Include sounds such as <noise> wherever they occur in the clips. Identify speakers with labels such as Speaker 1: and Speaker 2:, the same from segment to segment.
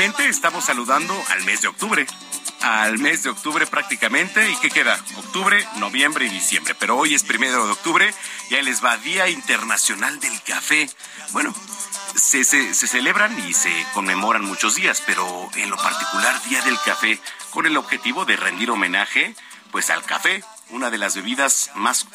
Speaker 1: Estamos saludando al mes de octubre. Al mes de octubre prácticamente. ¿Y qué queda? Octubre, noviembre y diciembre. Pero hoy es primero de octubre y ahí les va Día Internacional del Café. Bueno, se, se, se, celebran y se conmemoran muchos días, pero en lo particular Día del Café, con el objetivo de rendir homenaje pues al café, una de las bebidas más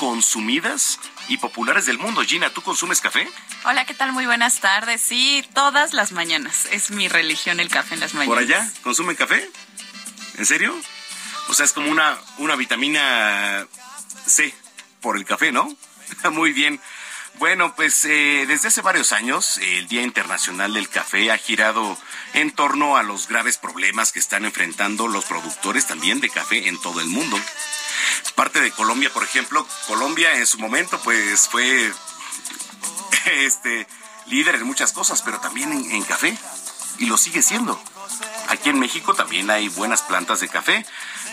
Speaker 1: consumidas y populares del mundo. Gina, ¿tú consumes café?
Speaker 2: Hola, ¿qué tal? Muy buenas tardes. Sí, todas las mañanas. Es mi religión el café en las mañanas.
Speaker 1: ¿Por allá? ¿Consumen café? ¿En serio? O sea, es como una, una vitamina C por el café, ¿no? <laughs> Muy bien. Bueno, pues eh, desde hace varios años el Día Internacional del Café ha girado en torno a los graves problemas que están enfrentando los productores también de café en todo el mundo. Parte de Colombia, por ejemplo, Colombia en su momento pues fue <laughs> este líder en muchas cosas, pero también en, café y lo sigue siendo. Aquí en México también hay buenas plantas de café,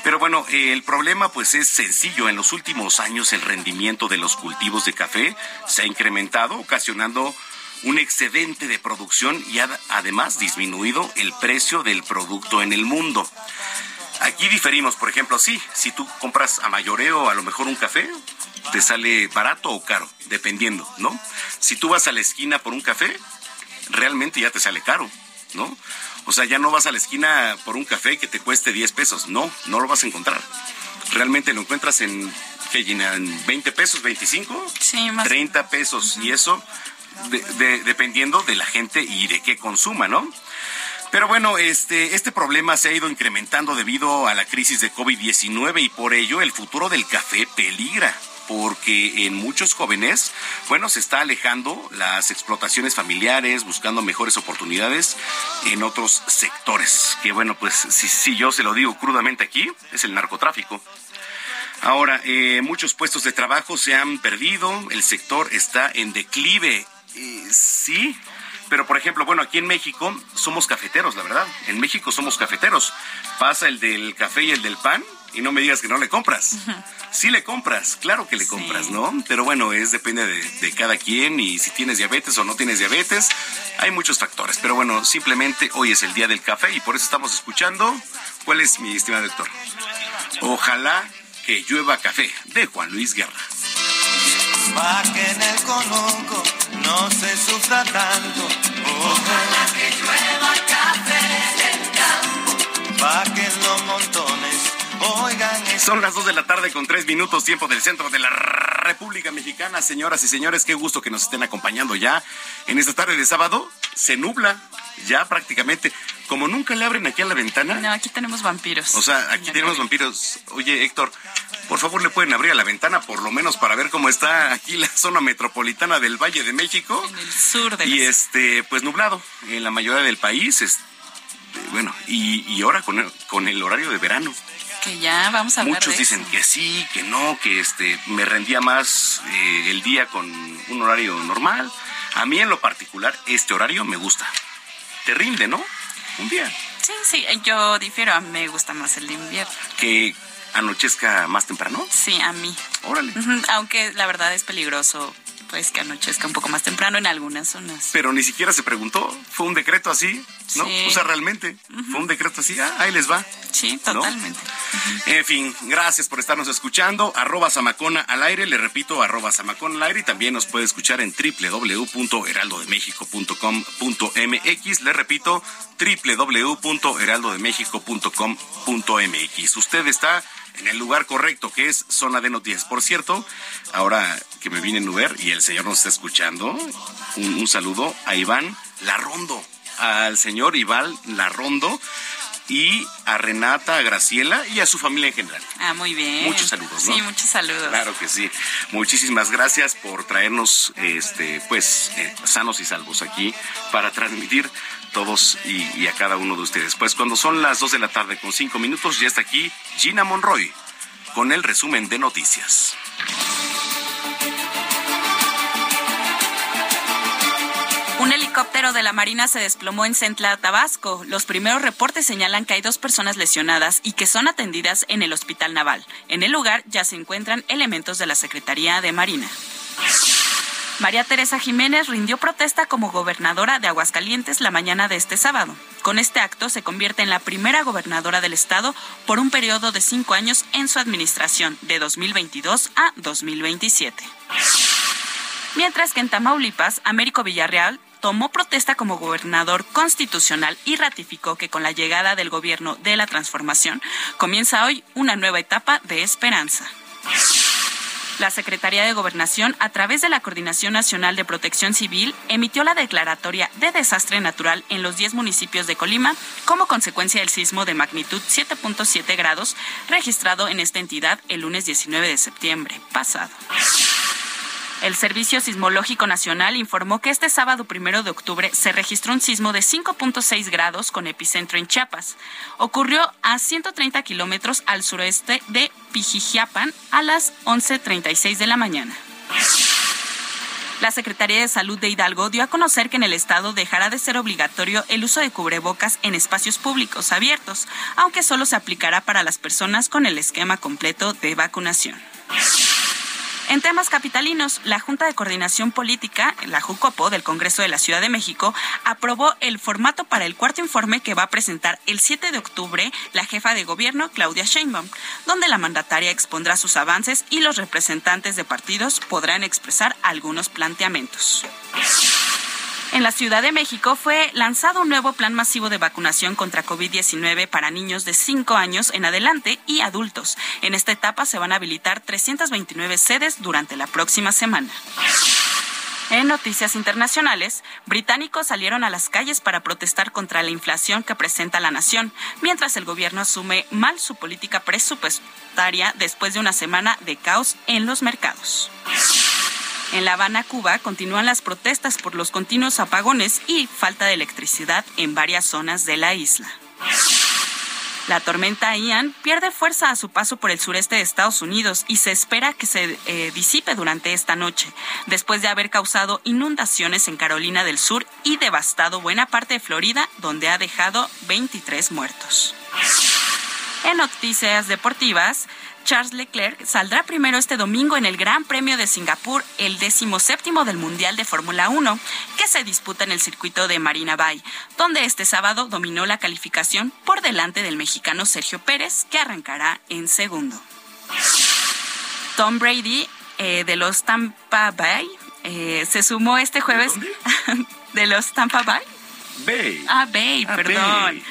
Speaker 1: pero bueno, el problema pues es sencillo. En los últimos años el rendimiento de los cultivos de café se ha incrementado, ocasionando un excedente de producción y ha además disminuido el precio del producto en el mundo. Aquí diferimos, por ejemplo, sí, si tú compras a mayoreo a lo mejor un café, te sale barato o caro, dependiendo, ¿no? Si tú vas a la esquina por un café, realmente ya te sale caro, ¿no? O sea, ya no vas a la esquina por un café que te cueste 10 pesos. No, no lo vas a encontrar. Realmente lo encuentras en, ¿qué? ¿En 20 pesos, 25?
Speaker 2: Sí, más.
Speaker 1: 30 pesos. Y eso de, de, dependiendo de la gente y de qué consuma, ¿no? Pero bueno, este, este problema se ha ido incrementando debido a la crisis de COVID-19 y por ello el futuro del café peligra porque en muchos jóvenes, bueno, se está alejando las explotaciones familiares, buscando mejores oportunidades en otros sectores. Que bueno, pues si, si yo se lo digo crudamente aquí, es el narcotráfico. Ahora, eh, muchos puestos de trabajo se han perdido, el sector está en declive. Eh, sí, pero por ejemplo, bueno, aquí en México somos cafeteros, la verdad. En México somos cafeteros. Pasa el del café y el del pan y no me digas que no le compras. Sí le compras, claro que le compras, sí. ¿no? Pero bueno, es depende de, de, cada quien y si tienes diabetes o no tienes diabetes, hay muchos factores. Pero bueno, simplemente hoy es el día del café y por eso estamos escuchando. ¿Cuál es mi estimado doctor? Ojalá que llueva café de Juan Luis Guerra.
Speaker 3: No se sufra tanto.
Speaker 4: Que llueva café
Speaker 3: los montones oigan.
Speaker 1: Son las 2 de la tarde con 3 minutos, tiempo del centro de la República Mexicana. Señoras y señores, qué gusto que nos estén acompañando ya en esta tarde de sábado. Se nubla ya prácticamente. Como nunca le abren aquí a la ventana.
Speaker 2: No, aquí tenemos vampiros.
Speaker 1: O sea, aquí tenemos vampiros. Oye, Héctor, por favor le pueden abrir a la ventana por lo menos para ver cómo está aquí la zona metropolitana del Valle de México.
Speaker 2: En el sur de
Speaker 1: Y este, pues nublado en la mayoría del país. Este, bueno, y, y ahora con el, con el horario de verano.
Speaker 2: Que ya vamos a hablar
Speaker 1: Muchos
Speaker 2: de
Speaker 1: dicen
Speaker 2: eso.
Speaker 1: que sí, que no, que este me rendía más eh, el día con un horario normal. A mí en lo particular este horario me gusta. Te rinde, ¿no? Un día.
Speaker 2: Sí, sí, yo difiero. A mí me gusta más el invierno.
Speaker 1: Que anochezca más temprano.
Speaker 2: Sí, a mí.
Speaker 1: Órale.
Speaker 2: Aunque la verdad es peligroso pues que anochezca un poco más temprano en algunas zonas.
Speaker 1: Pero ni siquiera se preguntó, fue un decreto así, ¿no?
Speaker 2: Sí.
Speaker 1: O sea, realmente, fue un decreto así, ah, ahí les va.
Speaker 2: Sí, totalmente.
Speaker 1: En fin, gracias por estarnos escuchando. Arroba Samacona al aire, le repito, arroba Samacona al aire y también nos puede escuchar en www.heraldodemexico.com.mx. Le repito, www.heraldodemexico.com.mx. Usted está en el lugar correcto, que es zona de noticias. Por cierto, ahora que me vine en Uber y el señor nos está escuchando, un, un saludo a Iván Larrondo, al señor Iván Larrondo y a Renata, a Graciela y a su familia en general.
Speaker 2: Ah, muy bien.
Speaker 1: Muchos saludos, ¿no?
Speaker 2: Sí, muchos saludos.
Speaker 1: Claro que sí. Muchísimas gracias por traernos, este, pues, eh, sanos y salvos aquí para transmitir todos y, a cada uno de ustedes. Pues cuando son las 2 de la tarde con 5 minutos, ya está aquí Gina Monroy con el resumen de noticias.
Speaker 2: Un helicóptero de la Marina se desplomó en Centla, Tabasco. Los primeros reportes señalan que hay dos personas lesionadas y que son atendidas en el Hospital Naval. En el lugar ya se encuentran elementos de la Secretaría de Marina. María Teresa Jiménez rindió protesta como gobernadora de Aguascalientes la mañana de este sábado. Con este acto se convierte en la primera gobernadora del estado por un periodo de cinco años en su administración, de 2022 a 2027. Mientras que en Tamaulipas, Américo Villarreal tomó protesta como gobernador constitucional y ratificó que con la llegada del gobierno de la transformación comienza hoy una nueva etapa de esperanza. La Secretaría de Gobernación, a través de la Coordinación Nacional de Protección Civil, emitió la declaratoria de desastre natural en los 10 municipios de Colima como consecuencia del sismo de magnitud 7.7 grados registrado en esta entidad el lunes 19 de septiembre pasado. El Servicio Sismológico Nacional informó que este sábado primero de octubre se registró un sismo de 5.6 grados con epicentro en Chiapas. Ocurrió a 130 kilómetros al sureste de Pijijiapan a las 11.36 de la mañana. La Secretaría de Salud de Hidalgo dio a conocer que en el estado dejará de ser obligatorio el uso de cubrebocas en espacios públicos abiertos, aunque solo se aplicará para las personas con el esquema completo de vacunación. En temas capitalinos, la Junta de Coordinación Política, la JUCOPO del Congreso de la Ciudad de México, aprobó el formato para el cuarto informe que va a presentar el 7 de octubre la jefa de gobierno, Claudia Sheinbaum, donde la mandataria expondrá sus avances y los representantes de partidos podrán expresar algunos planteamientos. En la Ciudad de México fue lanzado un nuevo plan masivo de vacunación contra COVID-19 para niños de 5 años en adelante y adultos. En esta etapa se van a habilitar 329 sedes durante la próxima semana. En noticias internacionales, británicos salieron a las calles para protestar contra la inflación que presenta la nación, mientras el gobierno asume mal su política presupuestaria después de una semana de caos en los mercados. En La Habana, Cuba, continúan las protestas por los continuos apagones y falta de electricidad en varias zonas de la isla. La tormenta Ian pierde fuerza a su paso por el sureste de Estados Unidos y se espera que se eh, disipe durante esta noche, después de haber causado inundaciones en Carolina del Sur y devastado buena parte de Florida, donde ha dejado 23 muertos. En noticias deportivas, Charles Leclerc saldrá primero este domingo en el Gran Premio de Singapur, el decimoséptimo del Mundial de Fórmula 1, que se disputa en el circuito de Marina Bay, donde este sábado dominó la calificación por delante del mexicano Sergio Pérez, que arrancará en segundo. Tom Brady eh, de los Tampa Bay eh, se sumó este jueves <laughs> de los Tampa Bay.
Speaker 1: Bay.
Speaker 2: Ah, Bay,
Speaker 1: Ah,
Speaker 2: perdón.
Speaker 1: Bay.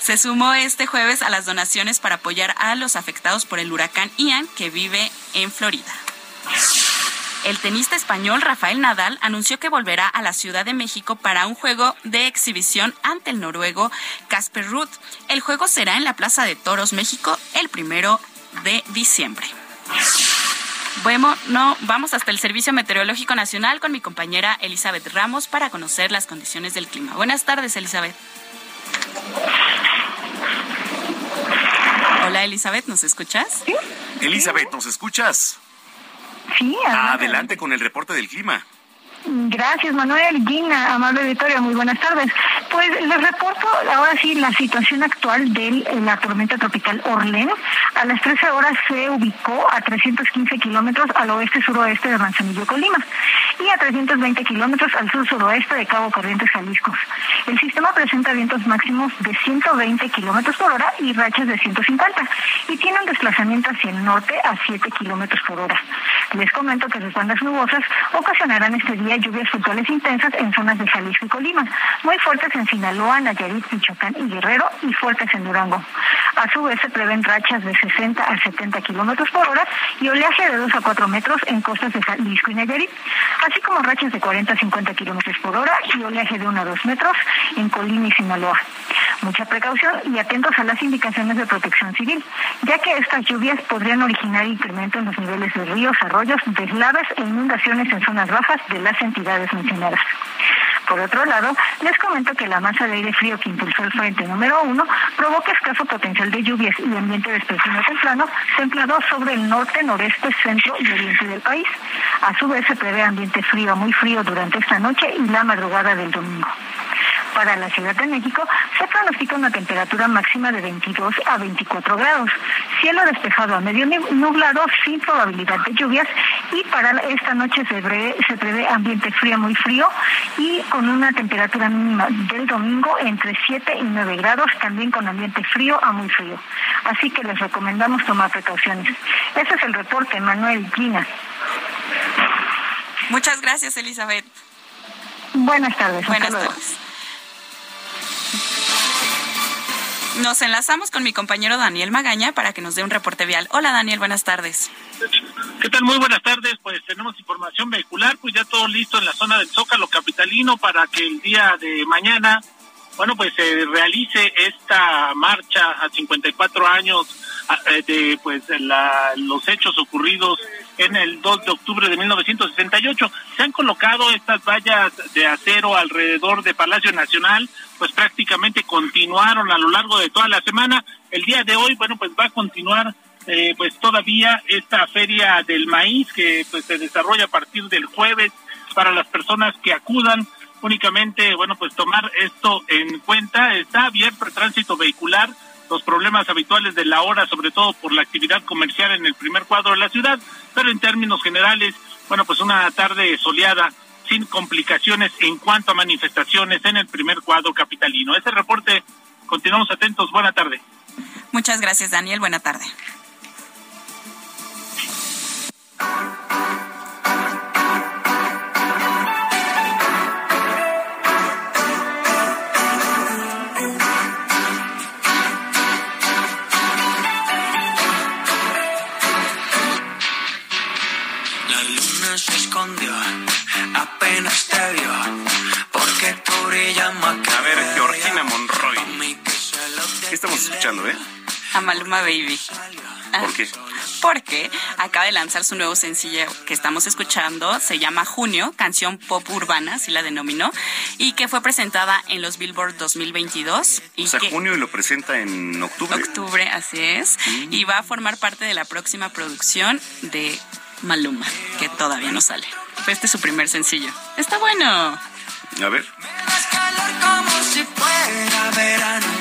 Speaker 2: Se sumó este jueves a las donaciones para apoyar a los afectados por el huracán Ian que vive en Florida. El tenista español Rafael Nadal anunció que volverá a la Ciudad de México para un juego de exhibición ante el noruego Casper Ruud. El juego será en la Plaza de Toros, México, el primero de diciembre. Bueno, no, vamos hasta el Servicio Meteorológico Nacional con mi compañera Elizabeth Ramos para conocer las condiciones del clima. Buenas tardes, Elizabeth. Hola, Elizabeth, ¿nos escuchas?
Speaker 1: Elizabeth, ¿nos escuchas?
Speaker 5: Sí, adelante.
Speaker 1: Adelante con el reporte del clima.
Speaker 5: Gracias, Manuel, Gina, amable Victoria, muy buenas tardes. Pues les reporto ahora sí la situación actual de la tormenta tropical Orlén. A las 13 horas se ubicó a 315 kilómetros al oeste-suroeste de Manzanillo, Colima, y a 320 kilómetros al sur-suroeste de Cabo Corrientes, Jalisco. El sistema presenta vientos máximos de 120 kilómetros por hora y rachas de 150, y tiene un desplazamiento hacia el norte a 7 kilómetros por hora. Les comento que las bandas nubosas ocasionarán este día lluvias puntuales intensas en zonas de Jalisco y Colima, muy fuertes en Sinaloa, Nayarit, Michoacán y Guerrero y fuertes en Durango. A su vez se prevén rachas de 60 a 70 kilómetros por hora y oleaje de 2 a 4 metros en costas de Jalisco y Nayarit, así como rachas de 40 a 50 kilómetros por hora y oleaje de 1 a 2 metros en Colima y Sinaloa. Mucha precaución y atentos a las indicaciones de protección civil, ya que estas lluvias podrían originar incremento en los niveles de ríos, arroyos, deslaves e inundaciones en zonas bajas de las entidades mencionadas. Por otro lado, les comento que la masa de aire frío que impulsó el frente número uno provoca escaso potencial de lluvias y ambiente de expresión templano, templado sobre el norte, noreste, centro y oriente del país. A su vez se prevé ambiente frío a muy frío durante esta noche y la madrugada del domingo. Para la Ciudad de México se pronostica una temperatura máxima de 22 a 24 grados, cielo despejado a medio nublado sin probabilidad de lluvias y para esta noche se prevé, se prevé ambiente frío muy frío y con una temperatura mínima del domingo entre 7 y 9 grados, también con ambiente frío a muy frío. Así que les recomendamos tomar precauciones. Ese es el reporte, Manuel Gina.
Speaker 2: Muchas gracias, Elizabeth.
Speaker 5: Buenas tardes.
Speaker 2: Buenas tardes. Nos enlazamos con mi compañero Daniel Magaña para que nos dé un reporte vial. Hola Daniel, buenas tardes.
Speaker 6: ¿Qué tal? Muy buenas tardes. Pues tenemos información vehicular, pues ya todo listo en la zona del Zócalo Capitalino para que el día de mañana, bueno, pues se realice esta marcha a 54 años eh, de pues la, los hechos ocurridos en el 2 de octubre de 1968. Se han colocado estas vallas de acero alrededor de Palacio Nacional pues prácticamente continuaron a lo largo de toda la semana. El día de hoy, bueno, pues va a continuar eh, pues todavía esta feria del maíz que pues se desarrolla a partir del jueves para las personas que acudan únicamente, bueno, pues tomar esto en cuenta. Está abierto el tránsito vehicular, los problemas habituales de la hora, sobre todo por la actividad comercial en el primer cuadro de la ciudad, pero en términos generales, bueno, pues una tarde soleada sin complicaciones en cuanto a manifestaciones en el primer cuadro capitalino. Ese reporte, continuamos atentos. Buena tarde.
Speaker 2: Muchas gracias, Daniel. Buena tarde.
Speaker 3: Luna se escondió apenas te vio, porque tú brillas más que
Speaker 1: A ver, Georgina Monroy. ¿Qué estamos escuchando, eh?
Speaker 2: A Maluma Baby.
Speaker 1: ¿Por qué?
Speaker 2: Porque acaba de lanzar su nuevo sencillo que estamos escuchando, se llama Junio, canción pop urbana, así la denominó, y que fue presentada en los Billboard 2022. Y
Speaker 1: O sea,
Speaker 2: que,
Speaker 1: junio y lo presenta en octubre.
Speaker 2: octubre, así es, y va a formar parte de la próxima producción de Maluma, que todavía no sale. Este es su primer sencillo. Está bueno.
Speaker 1: A ver.
Speaker 3: das calor como si fuera verano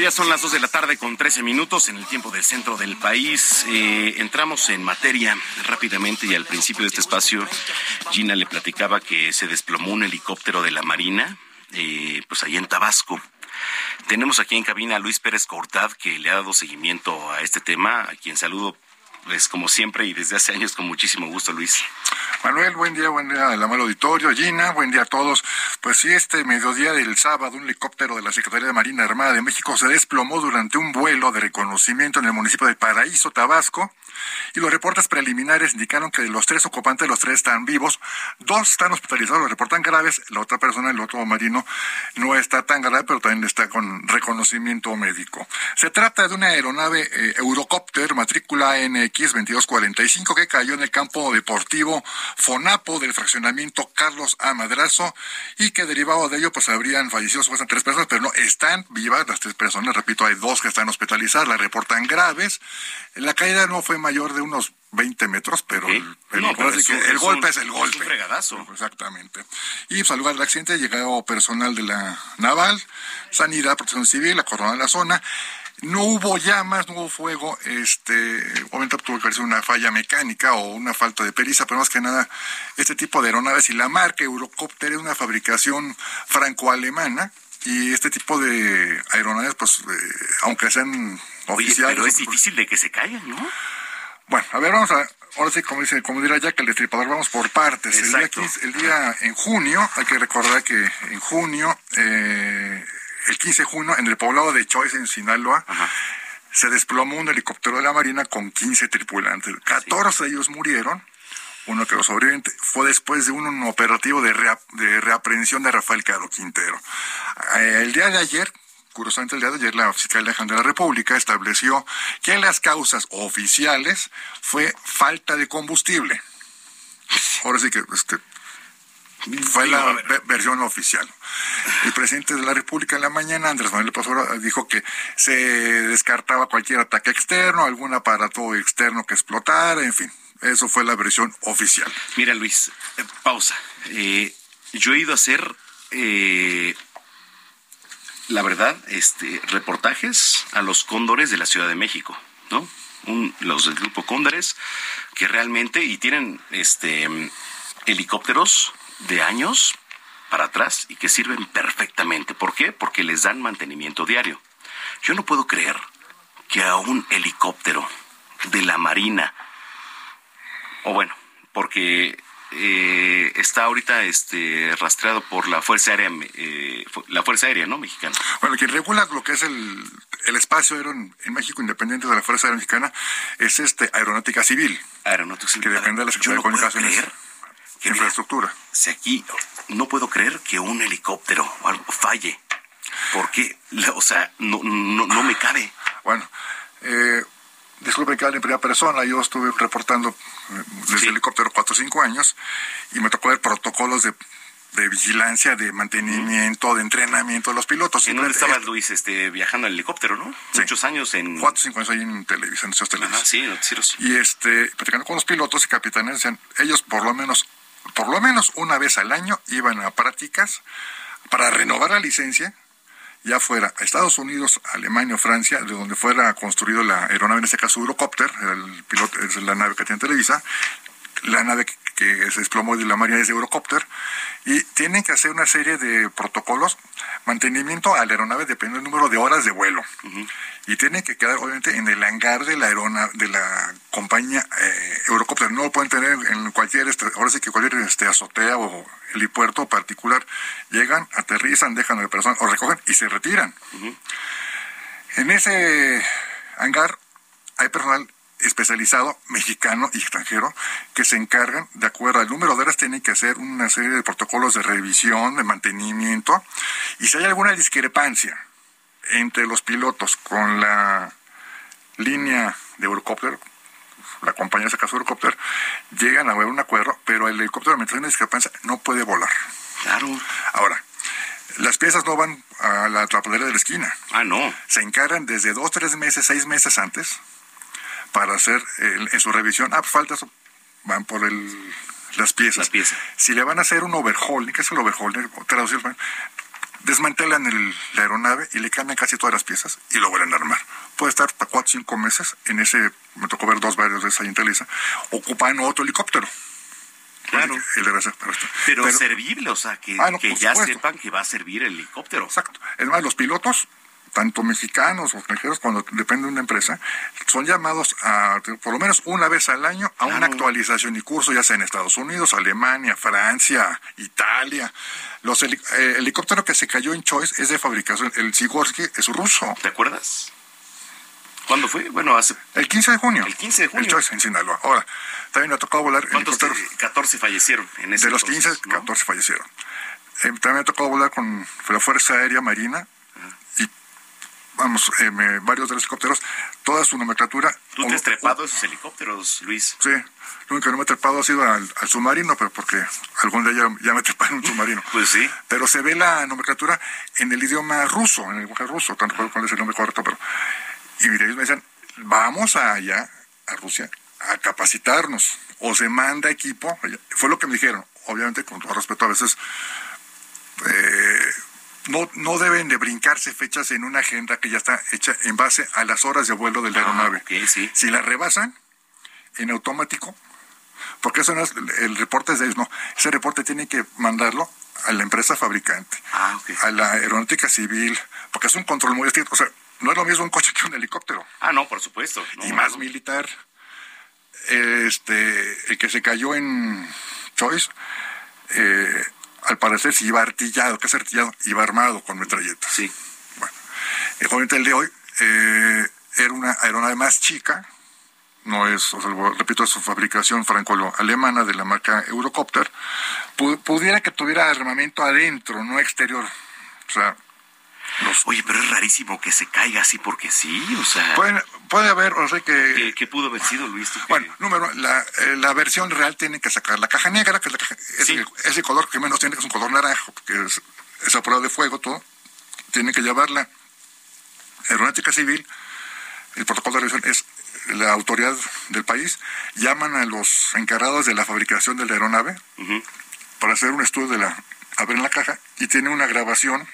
Speaker 1: Ya son las 2 de la tarde con 13 minutos en el tiempo del centro del país. Eh, entramos en materia rápidamente y al principio de este espacio Gina le platicaba que se desplomó un helicóptero de la Marina, eh, pues ahí en Tabasco. Tenemos aquí en cabina a Luis Pérez Cortad que le ha dado seguimiento a este tema, a quien saludo pues como siempre y desde hace años con muchísimo gusto, Luis.
Speaker 7: Manuel, buen día, buen día al amable auditorio. Gina, buen día a todos. Pues sí, este mediodía del sábado, un helicóptero de la Secretaría de Marina Armada de México se desplomó durante un vuelo de reconocimiento en el municipio de Paraíso, Tabasco. Y los reportes preliminares indicaron que de los tres ocupantes, los tres están vivos. Dos están hospitalizados, los reportan graves. La otra persona, el otro marino, no está tan grave, pero también está con reconocimiento médico. Se trata de una aeronave eh, Eurocopter, matrícula N MX2245 que cayó en el campo deportivo Fonapo del fraccionamiento Carlos A. Madrazo y que derivado de ello pues habrían fallecido supuestamente tres personas, pero no, están vivas las tres personas, repito, hay dos que están hospitalizadas, las reportan graves. La caída no fue mayor de unos 20 metros, pero, el, pero
Speaker 1: No, pero
Speaker 7: ahora sí
Speaker 1: es
Speaker 7: que
Speaker 1: un-
Speaker 7: el
Speaker 1: es
Speaker 7: golpe
Speaker 1: un-
Speaker 7: es el
Speaker 1: es un
Speaker 7: golpe.
Speaker 1: fregadazo.
Speaker 7: Exactamente. Y pues, al lugar del accidente llegó personal de la Naval, Sanidad, Protección Civil, la corona de la zona. No hubo llamas, no hubo fuego. Este, obviamente tuvo que haber una falla mecánica o una falta de pericia, pero más que nada, este tipo de aeronaves y la marca Eurocopter es una fabricación franco-alemana. Y este tipo de aeronaves, pues, eh, aunque sean
Speaker 1: Oye, pero es difícil de que se caigan, ¿no?
Speaker 7: bueno, a ver, vamos a, ahora sí, como dice, como dirá Jack, el destripador, vamos por partes. El día,
Speaker 1: Exacto.
Speaker 7: 15 el día en junio, hay que recordar que en junio, eh, el 15 de junio, en el poblado de Choice, en Sinaloa, se desplomó un helicóptero de la Marina con 15 tripulantes. 14 de ellos murieron, uno quedó sobreviviente. Fue después de un, un operativo de, rea- de reaprehensión de Rafael Caro Quintero. Eh, el día de ayer, curiosamente el día de ayer, la Fiscalía General de la República estableció que las causas oficiales fue falta de combustible. Ahora sí que este, fue la versión oficial. El presidente de la República en la mañana, Andrés Manuel López Obrador, dijo que se descartaba cualquier ataque externo, algún aparato externo que explotara, en fin. Eso fue la versión oficial.
Speaker 1: Mira, Luis, eh, pausa. Eh, yo he ido a hacer, eh, la verdad, este, reportajes a los cóndores de la Ciudad de México, ¿no? Los del grupo Cóndores, que realmente, y tienen este helicópteros de años para atrás y que sirven perfectamente. ¿Por qué? Porque les dan mantenimiento diario. Yo no puedo creer que a un helicóptero de la Marina o bueno, porque eh, está ahorita este rastreado por la Fuerza Aérea, eh, la Fuerza Aérea, ¿no? Mexicana.
Speaker 7: Bueno, quien regula lo que es el, el espacio aéreo en, en México, independiente de la Fuerza Aérea Mexicana, es este Aeronáutica Civil,
Speaker 1: Aeronáutica Civil.
Speaker 7: que depende de la Secretaría
Speaker 1: no
Speaker 7: de Comunicaciones.
Speaker 1: que, mira,
Speaker 7: Infraestructura.
Speaker 1: si aquí no puedo creer que un helicóptero o algo falle. Porque, o sea, no, no, no me cabe.
Speaker 7: Bueno, eh, disculpe que hable en primera persona, yo estuve reportando eh, desde
Speaker 1: Sí.
Speaker 7: el helicóptero 4 o 5 años y me tocó ver protocolos de, de vigilancia, de mantenimiento, de entrenamiento de los pilotos.
Speaker 1: ¿En dónde
Speaker 7: Simplemente
Speaker 1: estaba Luis este, viajando en helicóptero, no?
Speaker 7: Sí.
Speaker 1: Muchos años en...
Speaker 7: 4 o 5 años ahí en televisión, en
Speaker 1: Ajá,
Speaker 7: televisiones.
Speaker 1: sí, noticieros.
Speaker 7: Y este, platicando con los pilotos y capitanes, decían, ellos por lo menos, por lo menos una vez al año iban a prácticas para renovar la licencia, ya fuera a Estados Unidos, Alemania o Francia, de donde fuera construido la aeronave, en este caso Eurocopter, el piloto, es la nave que tiene Televisa, la nave que, que se desplomó de la Marina es de Eurocopter, y tienen que hacer una serie de protocolos, mantenimiento a la aeronave depende del número de horas de vuelo. Y tienen que quedar, obviamente, en el hangar de la aerona, de la compañía eh, Eurocopter. No lo pueden tener en cualquier, este, ahora sí que cualquier este, azotea o helipuerto particular. Llegan, aterrizan, dejan a la persona, o recogen y se retiran. En ese hangar hay personal especializado, mexicano y extranjero, que se encargan, de acuerdo al número de horas, tienen que hacer una serie de protocolos de revisión, de mantenimiento, y si hay alguna discrepancia entre los pilotos con la línea de Eurocopter, la compañía de ese caso Eurocopter, llegan a haber un acuerdo, pero el helicóptero, mientras hay una discrepancia, no puede volar.
Speaker 1: Claro.
Speaker 7: Ahora, las piezas no van a la tapadera de la esquina
Speaker 1: Ah, no.
Speaker 7: se encargan desde dos, tres meses, seis meses antes para hacer eh, en su revisión. Ah, pues falta eso. Van por el, las piezas.
Speaker 1: Las piezas.
Speaker 7: Si le van a hacer un overhauling, ¿qué es el overhauling? Traducir, bueno, desmantelan el- la aeronave y le cambian casi todas las piezas y lo vuelven a armar. Puede estar para cuatro o cinco meses en ese, me tocó ver dos varios de esa en Televisa, ocupan otro helicóptero.
Speaker 1: Claro.
Speaker 7: El pero esto.
Speaker 1: Pero,
Speaker 7: Pero-
Speaker 1: servible, o sea, que,
Speaker 7: Ah, no,
Speaker 1: que ya
Speaker 7: supuesto.
Speaker 1: sepan que va a servir el helicóptero.
Speaker 7: Exacto. Es más, los pilotos, tanto mexicanos o extranjeros, cuando depende de una empresa, son llamados a, por lo menos una vez al año, a una actualización y curso, ya sea en Estados Unidos, Alemania, Francia, Italia. Los heli- eh, el helicóptero que se cayó en Choice es de fabricación, el Sikorsky es ruso.
Speaker 1: ¿Te acuerdas? ¿Cuándo fue? Bueno, hace...
Speaker 7: El 15 de junio.
Speaker 1: El 15 de junio.
Speaker 7: El Choice en Sinaloa. Ahora, también me ha tocado volar
Speaker 1: ¿Cuántos?
Speaker 7: helicópteros.
Speaker 1: eh, 14 fallecieron en ese
Speaker 7: De los
Speaker 1: entonces,
Speaker 7: 15,
Speaker 1: ¿no?
Speaker 7: 14 fallecieron. Eh, también me ha tocado volar con la Fuerza Aérea Marina vamos, eh, varios de los helicópteros, toda su nomenclatura.
Speaker 1: ¿Tú te has trepado esos helicópteros, Luis?
Speaker 7: Sí, lo único que no me he trepado ha sido al, al submarino, pero porque algún día ya, ya me trepé en un submarino. <laughs>
Speaker 1: Pues sí.
Speaker 7: Pero se ve la nomenclatura en el idioma ruso, en el lenguaje ruso, tanto cuál cuál es el nombre correcto, pero... Y mire, ellos me decían, vamos allá, a Rusia, a capacitarnos, o se manda equipo, fue lo que me dijeron, obviamente con todo respeto a veces... eh, no, no deben de brincarse fechas en una agenda que ya está hecha en base a las horas de vuelo de la
Speaker 1: Ah,
Speaker 7: aeronave.
Speaker 1: sí.
Speaker 7: Si la rebasan, en automático, porque eso no es, el reporte es de ellos, no. Ese reporte tiene que mandarlo a la empresa fabricante,
Speaker 1: Ah,
Speaker 7: a la aeronáutica civil, porque es un control muy estricto. O sea, no es lo mismo un coche que un helicóptero,
Speaker 1: Ah, no, por supuesto. No,
Speaker 7: y más
Speaker 1: no.
Speaker 7: militar. Este, el que se cayó en Choice, eh, al parecer si iba artillado, ¿qué es artillado? Iba armado con metralletas.
Speaker 1: Sí.
Speaker 7: Bueno, el de hoy eh, era una aeronave más chica, no es, o sea, repito, es su fabricación franco-alemana de la marca Eurocopter, pu- pudiera que tuviera armamento adentro, no exterior. O sea,
Speaker 1: Oye, pero es rarísimo que se caiga así porque sí, o sea...
Speaker 7: pueden- puede haber, o sea que...
Speaker 1: ¿Qué, qué pudo haber sido, Luis? ¿Tú qué-
Speaker 7: Bueno, número, la, eh, la versión real tiene que sacar la caja negra, que es, la caja- es
Speaker 1: Sí.
Speaker 7: el, es el color que menos tiene, que es un color naranja, porque es, es a prueba de fuego todo. Tiene que llevarla aeronáutica civil. El protocolo de revisión es la autoridad del país. Llaman a los encargados de la fabricación de la aeronave para hacer un estudio de la... abren la caja y tiene una grabación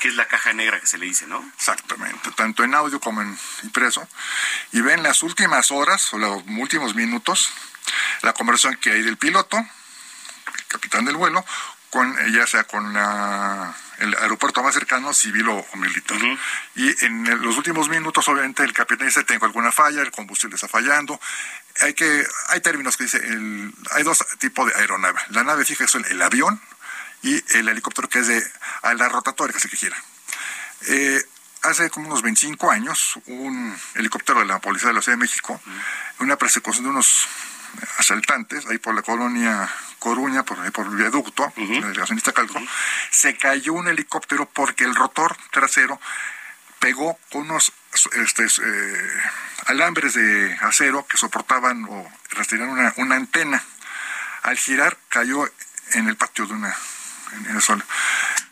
Speaker 1: Que es la caja negra que se le dice, ¿no?
Speaker 7: Exactamente, tanto en audio como en impreso. Y ven las últimas horas o los últimos minutos, la conversación que hay del piloto, el capitán del vuelo, con eh, ya sea con la- el aeropuerto más cercano, civil o, militar.
Speaker 1: Ujú.
Speaker 7: Y en los últimos minutos, obviamente, el capitán dice, tengo alguna falla, el combustible está fallando. Hay que hay términos que dice, el- hay dos tipos de aeronave. La nave fija es el, el avión y el helicóptero que es de a la rotatoria, que es el que gira. Eh, hace como unos 25 años, un helicóptero de la Policía de la Ciudad de México, una persecución de unos asaltantes, ahí por la colonia Coruña, por, ahí por el viaducto, la delegación de Iztacalco, se cayó un helicóptero porque el rotor trasero pegó con unos este, eh, alambres de acero que soportaban o rastreaban una, una antena. Al girar cayó en el patio de una en, el.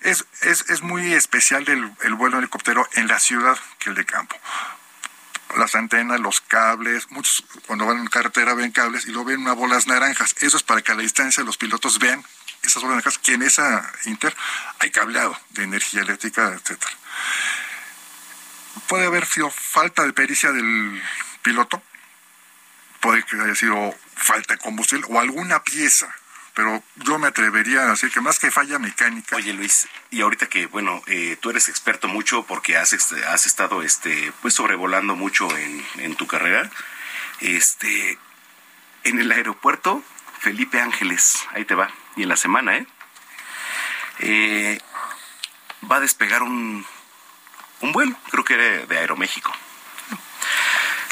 Speaker 7: Es, muy especial el, el vuelo helicóptero en la ciudad que el de campo. Las antenas, los cables, muchos cuando van en carretera ven cables y luego ven unas bolas naranjas. Eso es para que a la distancia los pilotos vean esas bolas naranjas, que en esa inter hay cableado de energía eléctrica, etcétera. Puede haber sido falta de pericia del piloto, puede que haya sido falta de combustible o alguna pieza, pero yo me atrevería a decir que más que falla mecánica,
Speaker 1: Oye, Luis, y ahorita que, bueno, eh, tú eres experto mucho porque has, has estado, este, pues, sobrevolando mucho en, en tu carrera, este, en el aeropuerto Felipe Ángeles, ahí te va, y en la semana, ¿eh? Eh, va a despegar un, un vuelo, creo que era de Aeroméxico.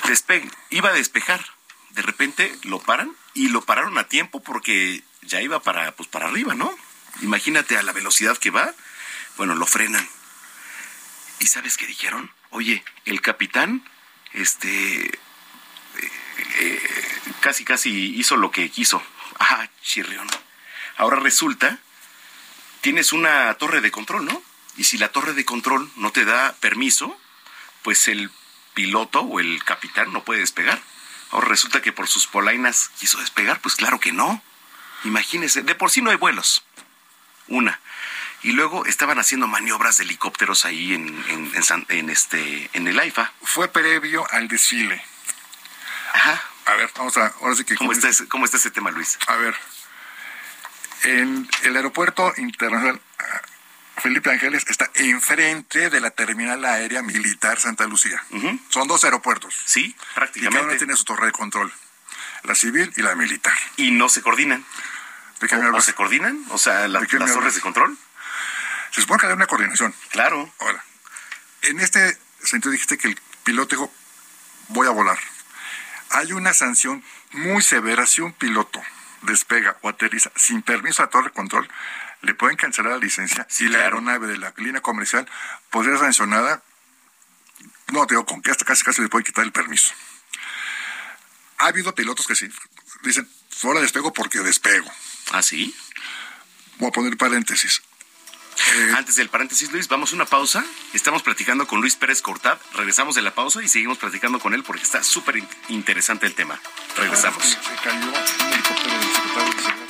Speaker 1: Despe- iba a despejar, de repente lo paran y lo pararon a tiempo porque ya iba para, pues, para arriba, ¿no? Imagínate a la velocidad que va, bueno, lo frenan. ¿Y sabes qué dijeron? Oye, el capitán, este, eh, casi, casi hizo lo que quiso. <laughs> Ah, chirrión. Ahora resulta, tienes una torre de control, ¿no? Y si la torre de control no te da permiso, pues el piloto o el capitán no puede despegar. Ahora resulta que por sus polainas quiso despegar, pues claro que no. Imagínese, de por sí no hay vuelos. Una. Y luego estaban haciendo maniobras de helicópteros ahí en, en, en San- en este, en el AIFA.
Speaker 7: fue previo al desfile.
Speaker 1: Ajá.
Speaker 7: A ver, vamos a, ahora sí que...
Speaker 1: ¿Cómo está, ese, ¿Cómo está ese tema, Luis?
Speaker 7: A ver, en el aeropuerto internacional ah, Felipe Ángeles está enfrente de la terminal aérea militar Santa Lucía. Son dos aeropuertos.
Speaker 1: Sí,
Speaker 7: Y cada uno
Speaker 1: prácticamente.
Speaker 7: tiene su torre de control. La civil y la militar.
Speaker 1: Y no se coordinan.
Speaker 7: ¿De qué
Speaker 1: ¿O, se coordinan? O sea, la-
Speaker 7: ¿De qué me
Speaker 1: las torres de control.
Speaker 7: Se supone que hay una coordinación.
Speaker 1: Claro.
Speaker 7: Ahora, en este sentido dijiste que el piloto dijo, voy a volar. Hay una sanción muy severa si un piloto despega o aterriza sin permiso a la torre de control, le pueden cancelar la licencia
Speaker 1: Sí,
Speaker 7: y la
Speaker 1: claro.
Speaker 7: aeronave de la línea comercial podría ser sancionada no, digo, con que hasta casi casi le pueden quitar el permiso. Ha habido pilotos que sí, dicen, fuera despego porque despego.
Speaker 1: ¿Ah, sí?
Speaker 7: Voy a poner paréntesis. Eh,
Speaker 1: Antes del paréntesis, Luis, vamos a una pausa. Estamos platicando con Luis Pérez Cortad. Regresamos de la pausa y seguimos platicando con él porque está súper in- interesante el tema. Regresamos.
Speaker 7: Se cayó un helicóptero del secretario de Seguridad.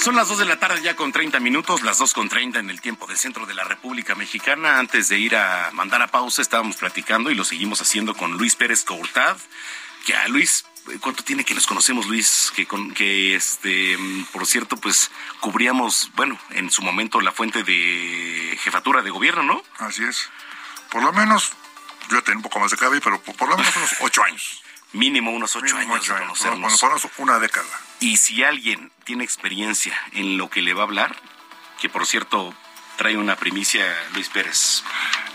Speaker 1: Son las 2 de la tarde ya con 30 minutos, las 2 con 30 en el tiempo del centro de la República Mexicana. Antes de ir a mandar a pausa, estábamos platicando y lo seguimos haciendo con Luis Pérez Courtad. Que a Luis, ¿cuánto tiene que nos conocemos, Luis? Que, con, que este, por cierto, pues cubríamos, bueno, en su momento la fuente de jefatura de gobierno, ¿no?
Speaker 7: Así es. Por lo menos, yo tengo un poco más de cabello, pero por, por lo menos unos ocho años.
Speaker 1: Mínimo unos ocho
Speaker 7: Mínimo
Speaker 1: años
Speaker 7: ocho
Speaker 1: de conocernos.
Speaker 7: Menos una década.
Speaker 1: Y si alguien tiene experiencia en lo que le va a hablar, que por cierto trae una primicia Luis Pérez.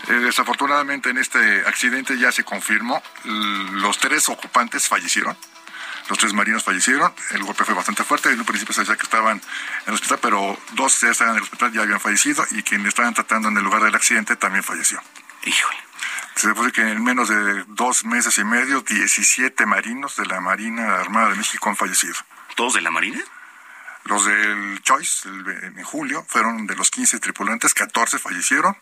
Speaker 7: Eh, desafortunadamente en este accidente ya se confirmó, los tres ocupantes fallecieron, los tres marinos fallecieron, el golpe fue bastante fuerte, en un principio se decía que estaban en el hospital, pero dos ya estaban en el hospital, ya habían fallecido, y quien estaban tratando en el lugar del accidente también falleció.
Speaker 1: Híjole.
Speaker 7: Se puede que en menos de dos meses y medio, 17 marinos de la Marina Armada de México han fallecido.
Speaker 1: ¿Todos de la Marina?
Speaker 7: Los del Choice, el- en julio, fueron de los 15 tripulantes, 14 fallecieron,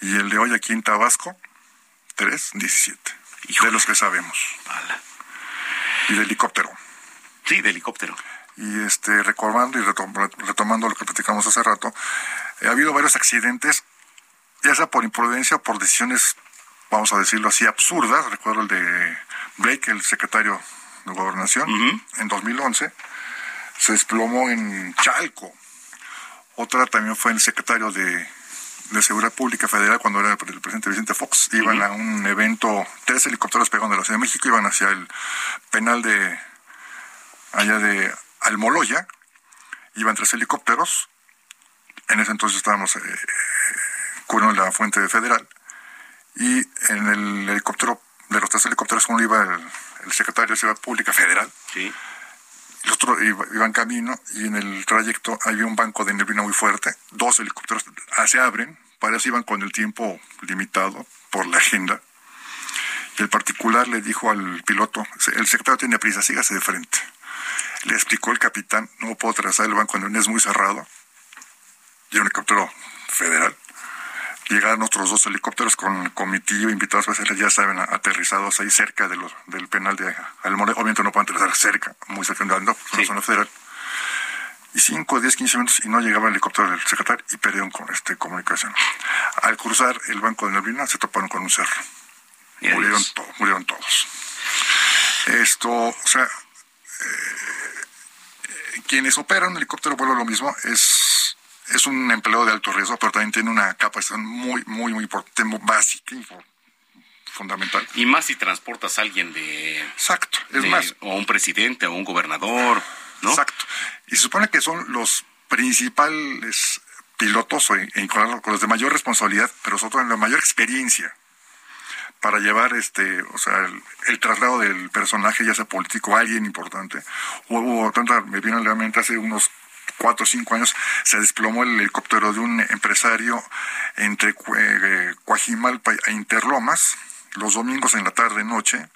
Speaker 7: y el de hoy aquí en Tabasco, 3, 17.
Speaker 1: Híjole.
Speaker 7: De los que sabemos. Y de helicóptero.
Speaker 1: Sí, de helicóptero.
Speaker 7: Y este, recordando y retom- retomando lo que platicamos hace rato, eh, ha habido varios accidentes, ya sea por imprudencia o por decisiones, vamos a decirlo así, absurdas. Recuerdo el de Blake, el secretario de Gobernación, en 2011, se desplomó en Chalco. Otra también fue el secretario de, de Seguridad Pública Federal cuando era el presidente Vicente Fox. Iban a un evento, tres helicópteros pegados de la Ciudad de México, iban hacia el penal de allá de Almoloya, iban tres helicópteros, en ese entonces estábamos eh, cubriendo la fuente federal, y en el helicóptero, de los tres helicópteros, uno iba el, el secretario de Seguridad Pública Federal,
Speaker 1: Sí.
Speaker 7: el otro iba, iba en camino, y en el trayecto había un banco de neblina muy fuerte, dos helicópteros se abren, para eso iban con el tiempo limitado por la agenda, y el particular le dijo al piloto, el secretario tiene prisa, sígase de frente. Le explicó el capitán, no puedo trazar el banco, es muy cerrado. Y un helicóptero federal. Llegaron otros dos helicópteros con comitillo, invitados especiales, ya saben, aterrizados ahí cerca de los, del penal de Almore. Obviamente no pueden aterrizar cerca, muy cerca de no,
Speaker 1: Sí.
Speaker 7: zona federal. Y 5, 10, 15 minutos y no llegaba el helicóptero del secretario y perdieron con, este, comunicación. Al cruzar el banco de neblina se toparon con un cerro murieron, to- murieron todos. Esto, o sea, eh, eh, quienes operan un helicóptero vuelo lo mismo, es, es un empleado de alto riesgo, pero también tiene una capacidad muy, muy, muy importante, muy básica fundamental.
Speaker 1: Y más si transportas a alguien de,
Speaker 7: Exacto, es
Speaker 1: de-
Speaker 7: más,
Speaker 1: o un presidente o un gobernador, ¿no?
Speaker 7: exacto. Y se supone que son los principales pilotos o en- en- con los de mayor responsabilidad, pero sobre todo en la mayor experiencia para llevar este, o sea, el, el traslado del personaje, ya sea político, alguien importante. Hubo tanta, me viene a la mente hace unos cuatro o cinco años se desplomó el helicóptero de un empresario entre eh, Coajimalpa e Interlomas, los domingos en la tarde noche.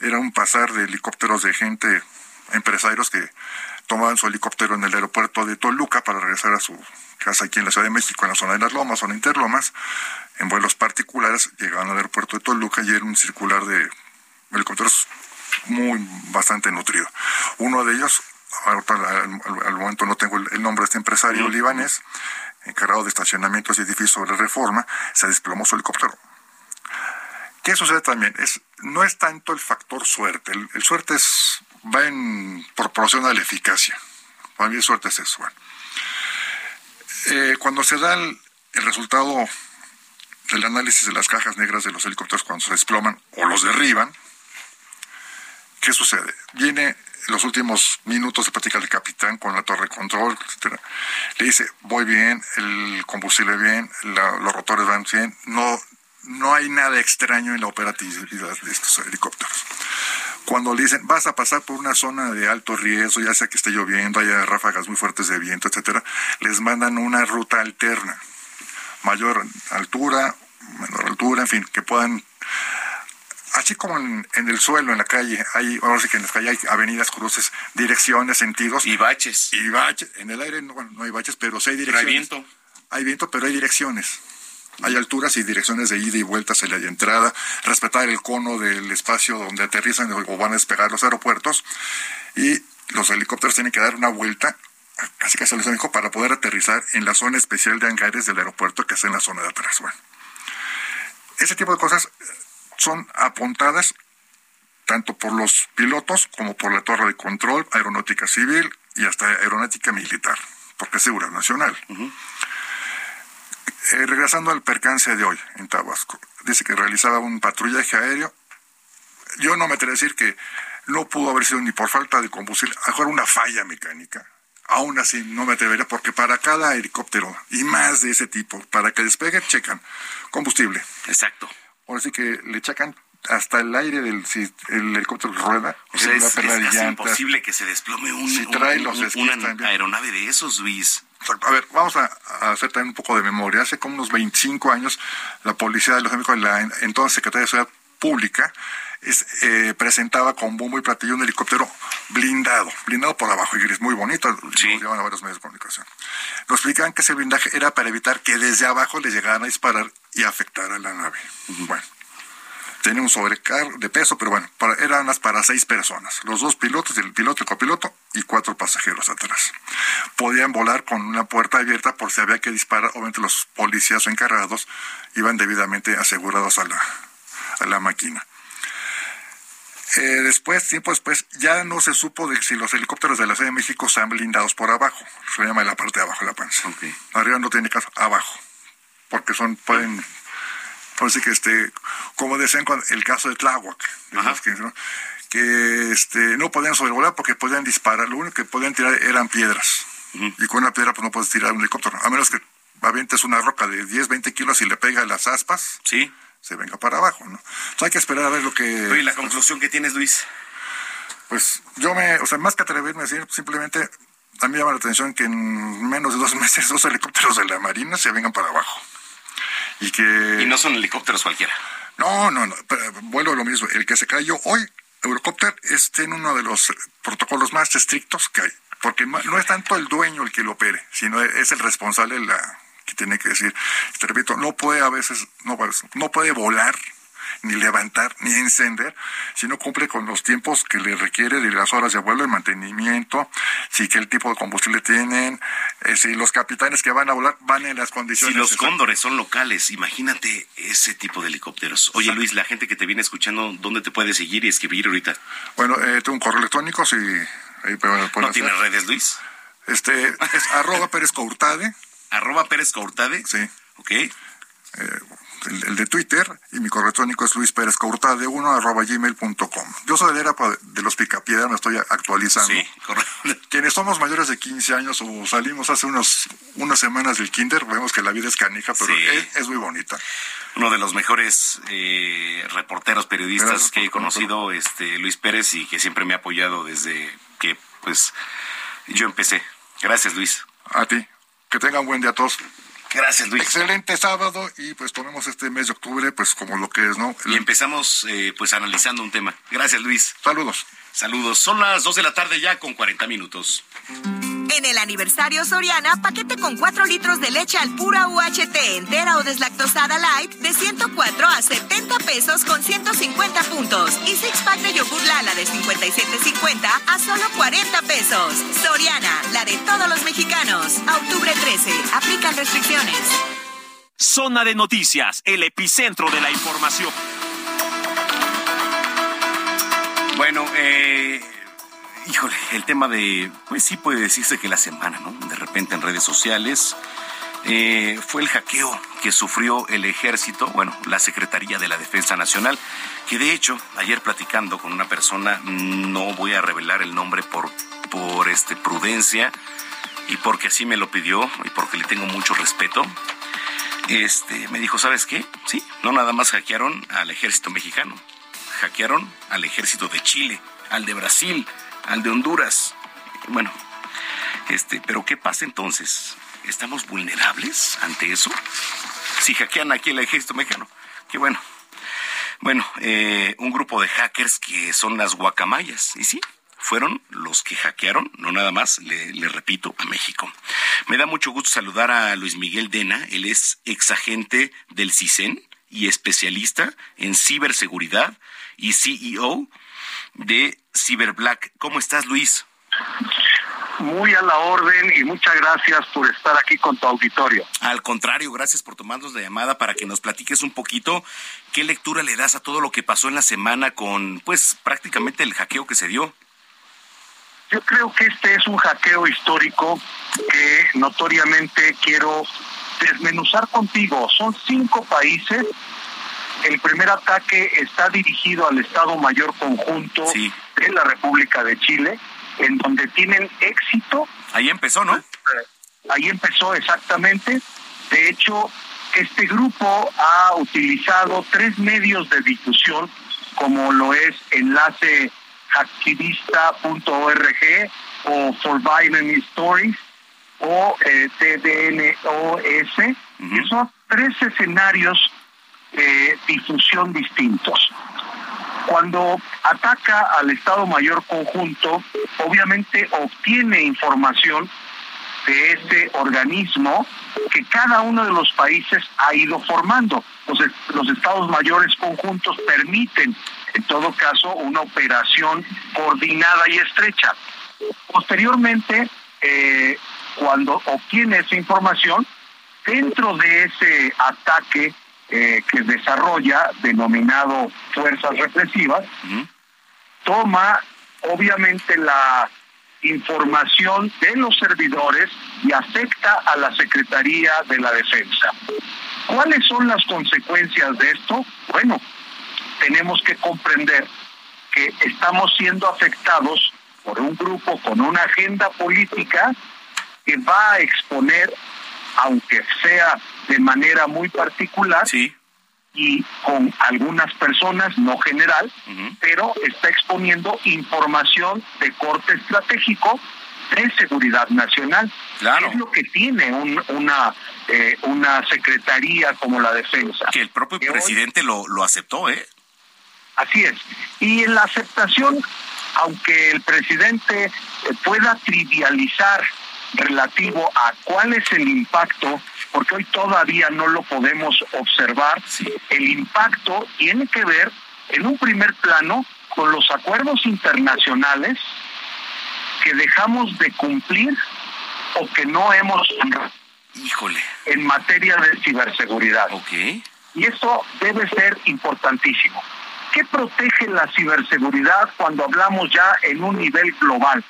Speaker 7: Era un pasar de helicópteros de gente, empresarios que tomaban su helicóptero en el aeropuerto de Toluca para regresar a su casa aquí en la Ciudad de México, en la zona de las Lomas, zona Interlomas, en vuelos particulares, llegaban al aeropuerto de Toluca y era un circular de helicópteros muy bastante nutrido. Uno de ellos, al, al, momento no tengo el, nombre de este empresario libanés, encargado de estacionamientos y edificios sobre reforma, se desplomó su helicóptero. ¿Qué sucede también? Es, no es tanto el factor suerte. El, suerte es, va en proporción a la eficacia. Para mí suerte es eso. Eh, cuando se da el, el resultado del análisis de las cajas negras de los helicópteros cuando se desploman o los derriban, ¿qué sucede? Viene los últimos minutos de plática del capitán con la torre de control, etcétera. Le dice, voy bien, el combustible bien, los rotores van bien, no, no hay nada extraño en la operatividad de estos helicópteros. Cuando le dicen, vas a pasar por una zona de alto riesgo, ya sea que esté lloviendo, haya ráfagas muy fuertes de viento, etcétera, les mandan una ruta alterna, mayor altura, menor altura, en fin, que puedan así como en, el suelo, en la calle, hay, ahora sí que en las calles hay avenidas, cruces, direcciones, sentidos.
Speaker 1: Y baches.
Speaker 7: Y baches. En el aire no, no hay baches, pero sí hay direcciones.
Speaker 1: hay viento.
Speaker 7: Hay viento, pero hay direcciones. Hay alturas y direcciones de ida y vuelta, salida y entrada, respetar el cono del espacio donde aterrizan o van a despegar los aeropuertos. Y los helicópteros tienen que dar una vuelta, casi casi les dijo, para poder aterrizar en la zona especial de hangares del aeropuerto que es en la zona de atrás. Bueno, ese tipo de cosas son apuntadas tanto por los pilotos como por la torre de control, aeronáutica civil y hasta aeronáutica militar, porque es seguridad nacional. Eh, regresando al percance de hoy en Tabasco, dice que realizaba un patrullaje aéreo. Yo no me atrevo a decir que no pudo haber sido ni por falta de combustible, mejor una falla mecánica. Aún así, no me atrevería porque para cada helicóptero y más de ese tipo, para que despegue, checan combustible.
Speaker 1: Exacto
Speaker 7: ahora sí que le chacan hasta el aire del si el helicóptero rueda.
Speaker 1: O sea, es, casi imposible que se desplome un,
Speaker 7: si trae los
Speaker 1: una aeronave de esos, Luis.
Speaker 7: A ver, vamos a, hacer también un poco de memoria. Hace como unos 25 años, la Policía de los Amigos, la entonces Secretaría de Seguridad Pública, es, eh, presentaba con bombo y platillo un helicóptero blindado, blindado por abajo, y es muy bonito,
Speaker 1: sí.
Speaker 7: lo llevan a varios medios de comunicación. Nos explicaban que ese blindaje era para evitar que desde abajo le llegaran a disparar y afectar a la nave. Bueno, tenía un sobrecargo de peso, pero bueno, para, eran las para seis personas, los dos pilotos, el piloto y el copiloto y cuatro pasajeros atrás. Podían volar con una puerta abierta por si había que disparar, obviamente los policías o encargados iban debidamente asegurados a la, a la máquina. Eh, después, tiempo después, ya no se supo de si los helicópteros de la Ciudad de México están blindados por abajo. Se llama la parte de abajo de la panza. Arriba no tiene caso, abajo. Porque son, pueden, así que este, como decían el caso de Tláhuac, que, este, no podían sobrevolar porque podían disparar, lo único que podían tirar eran piedras. Y con una piedra pues no puedes tirar un helicóptero, a menos que avientes una roca de 10, 20 kilos y le pega las aspas.
Speaker 1: Sí
Speaker 7: se venga para abajo, ¿no? Entonces hay que esperar a ver lo que...
Speaker 1: ¿Y la conclusión que tienes, Luis?
Speaker 7: Pues yo me, o sea, más que atreverme a decir, simplemente a mí llama la atención que en menos de dos <laughs> meses dos helicópteros de la Marina se vengan para abajo. Y que...
Speaker 1: Y no son helicópteros cualquiera.
Speaker 7: No, no, no, vuelvo a lo mismo. El que se cayó hoy, Eurocopter, es en uno de los protocolos más estrictos que hay. Porque no es tanto el dueño el que lo opere, sino es el responsable de la que tiene que decir, te repito, no puede a veces, no, no puede volar, ni levantar, ni encender, si no cumple con los tiempos que le requiere de las horas de vuelo y mantenimiento, si que el tipo de combustible tienen, eh, si los capitanes que van a volar van en las condiciones.
Speaker 1: Si los cóndores son locales, imagínate ese tipo de helicópteros. Oye Luis, la gente que te viene escuchando, ¿dónde te puede seguir y escribir ahorita?
Speaker 7: Bueno, eh, tengo un correo electrónico, si ahí
Speaker 1: ¿No tienes redes, Luis?
Speaker 7: Este, es <laughs> arroba Pérez Courtade
Speaker 1: arroba Pérez Courtade.
Speaker 7: Sí.
Speaker 1: Ok.
Speaker 7: Eh, el, de Twitter y mi correo electrónico es Luis Pérez Courtade 1 arroba gmail.com. Yo soy de, de los Picapiedra, me estoy actualizando.
Speaker 1: Sí, correcto. <laughs>
Speaker 7: Quienes somos mayores de 15 años o salimos hace unos, unas semanas del kinder, vemos que la vida es canija, pero es, muy bonita.
Speaker 1: Uno de los mejores eh, reporteros, periodistas que he conocido, este Luis Pérez, y que siempre me ha apoyado desde que pues yo empecé Gracias, Luis.
Speaker 7: A ti. Que tengan buen día a todos.
Speaker 1: Gracias, Luis.
Speaker 7: Excelente sábado y pues tomemos este mes de octubre pues como lo que es, ¿no?
Speaker 1: Y empezamos eh, pues analizando un tema. Gracias, Luis.
Speaker 7: Saludos.
Speaker 1: Saludos. Son las 2 de la tarde ya con 40 minutos.
Speaker 8: En el aniversario Soriana, paquete con 4 litros de leche al pura UHT entera o deslactosada light de 104 a 70 pesos con 150 puntos. Y six pack de yogur Lala de 57.50 a solo 40 pesos. Soriana, la de todos los mexicanos. A octubre 13, aplican restricciones.
Speaker 9: Zona de noticias, el epicentro de la información.
Speaker 1: Bueno, eh, híjole, el tema de, pues sí puede decirse que la semana, ¿no? De repente en redes sociales eh, fue el hackeo que sufrió el ejército, bueno, la Secretaría de la Defensa Nacional, que de hecho, ayer platicando con una persona, no voy a revelar el nombre por, por este, prudencia y porque así me lo pidió y porque le tengo mucho respeto, este, me dijo, ¿sabes qué? Sí, no nada más hackearon al ejército mexicano, hackearon al ejército de Chile, al de Brasil, al de Honduras. Bueno, este, pero ¿qué pasa entonces? ¿Estamos vulnerables ante eso? Si hackean aquí el ejército mexicano, qué bueno. Bueno, eh, un grupo de hackers que son las guacamayas, y sí, fueron los que hackearon, no nada más, le, repito, a México. Me da mucho gusto saludar a Luis Miguel Dena, él es exagente del CISEN y especialista en ciberseguridad y CEO de CyberBlack. ¿Cómo estás, Luis?
Speaker 10: Muy a la orden y muchas gracias por estar aquí con tu auditorio.
Speaker 1: Al contrario, gracias por tomarnos la llamada para que nos platiques un poquito qué lectura le das a todo lo que pasó en la semana con, pues, prácticamente el hackeo que se dio.
Speaker 10: Yo creo que este es un hackeo histórico que notoriamente quiero desmenuzar contigo. Son cinco países. El primer ataque está dirigido al Estado Mayor Conjunto
Speaker 1: sí.
Speaker 10: de la República de Chile, en donde tienen éxito.
Speaker 1: Ahí empezó, ¿no?
Speaker 10: Ahí empezó exactamente. De hecho, este grupo ha utilizado tres medios de difusión, como lo es Enlace activista.org o For Stories o eh, TDNOS, uh -huh. que son tres escenarios de difusión distintos. Cuando ataca al Estado Mayor Conjunto, obviamente obtiene información de este organismo que cada uno de los países ha ido formando. Los, los Estados Mayores Conjuntos permiten en todo caso, una operación coordinada y estrecha. Posteriormente, eh, cuando obtiene esa información, dentro de ese ataque eh, que desarrolla, denominado fuerzas represivas, uh -huh. toma obviamente la información de los servidores y afecta a la Secretaría de la Defensa. ¿Cuáles son las consecuencias de esto? Bueno, tenemos que comprender que estamos siendo afectados por un grupo con una agenda política que va a exponer, aunque sea de manera muy particular,
Speaker 1: sí.
Speaker 10: y con algunas personas, no general,
Speaker 1: uh -huh.
Speaker 10: pero está exponiendo información de corte estratégico de seguridad nacional.
Speaker 1: Claro.
Speaker 10: Es lo que tiene un, una, eh, una secretaría como la defensa.
Speaker 1: Que el propio que presidente hoy, lo, lo aceptó, ¿eh?
Speaker 10: Así es. Y en la aceptación, aunque el presidente pueda trivializar relativo a cuál es el impacto, porque hoy todavía no lo podemos observar,
Speaker 1: sí.
Speaker 10: el impacto tiene que ver en un primer plano con los acuerdos internacionales que dejamos de cumplir o que no hemos
Speaker 1: Híjole.
Speaker 10: en materia de ciberseguridad.
Speaker 1: Okay.
Speaker 10: Y eso debe ser importantísimo. ¿Qué protege la ciberseguridad cuando hablamos ya en un nivel global?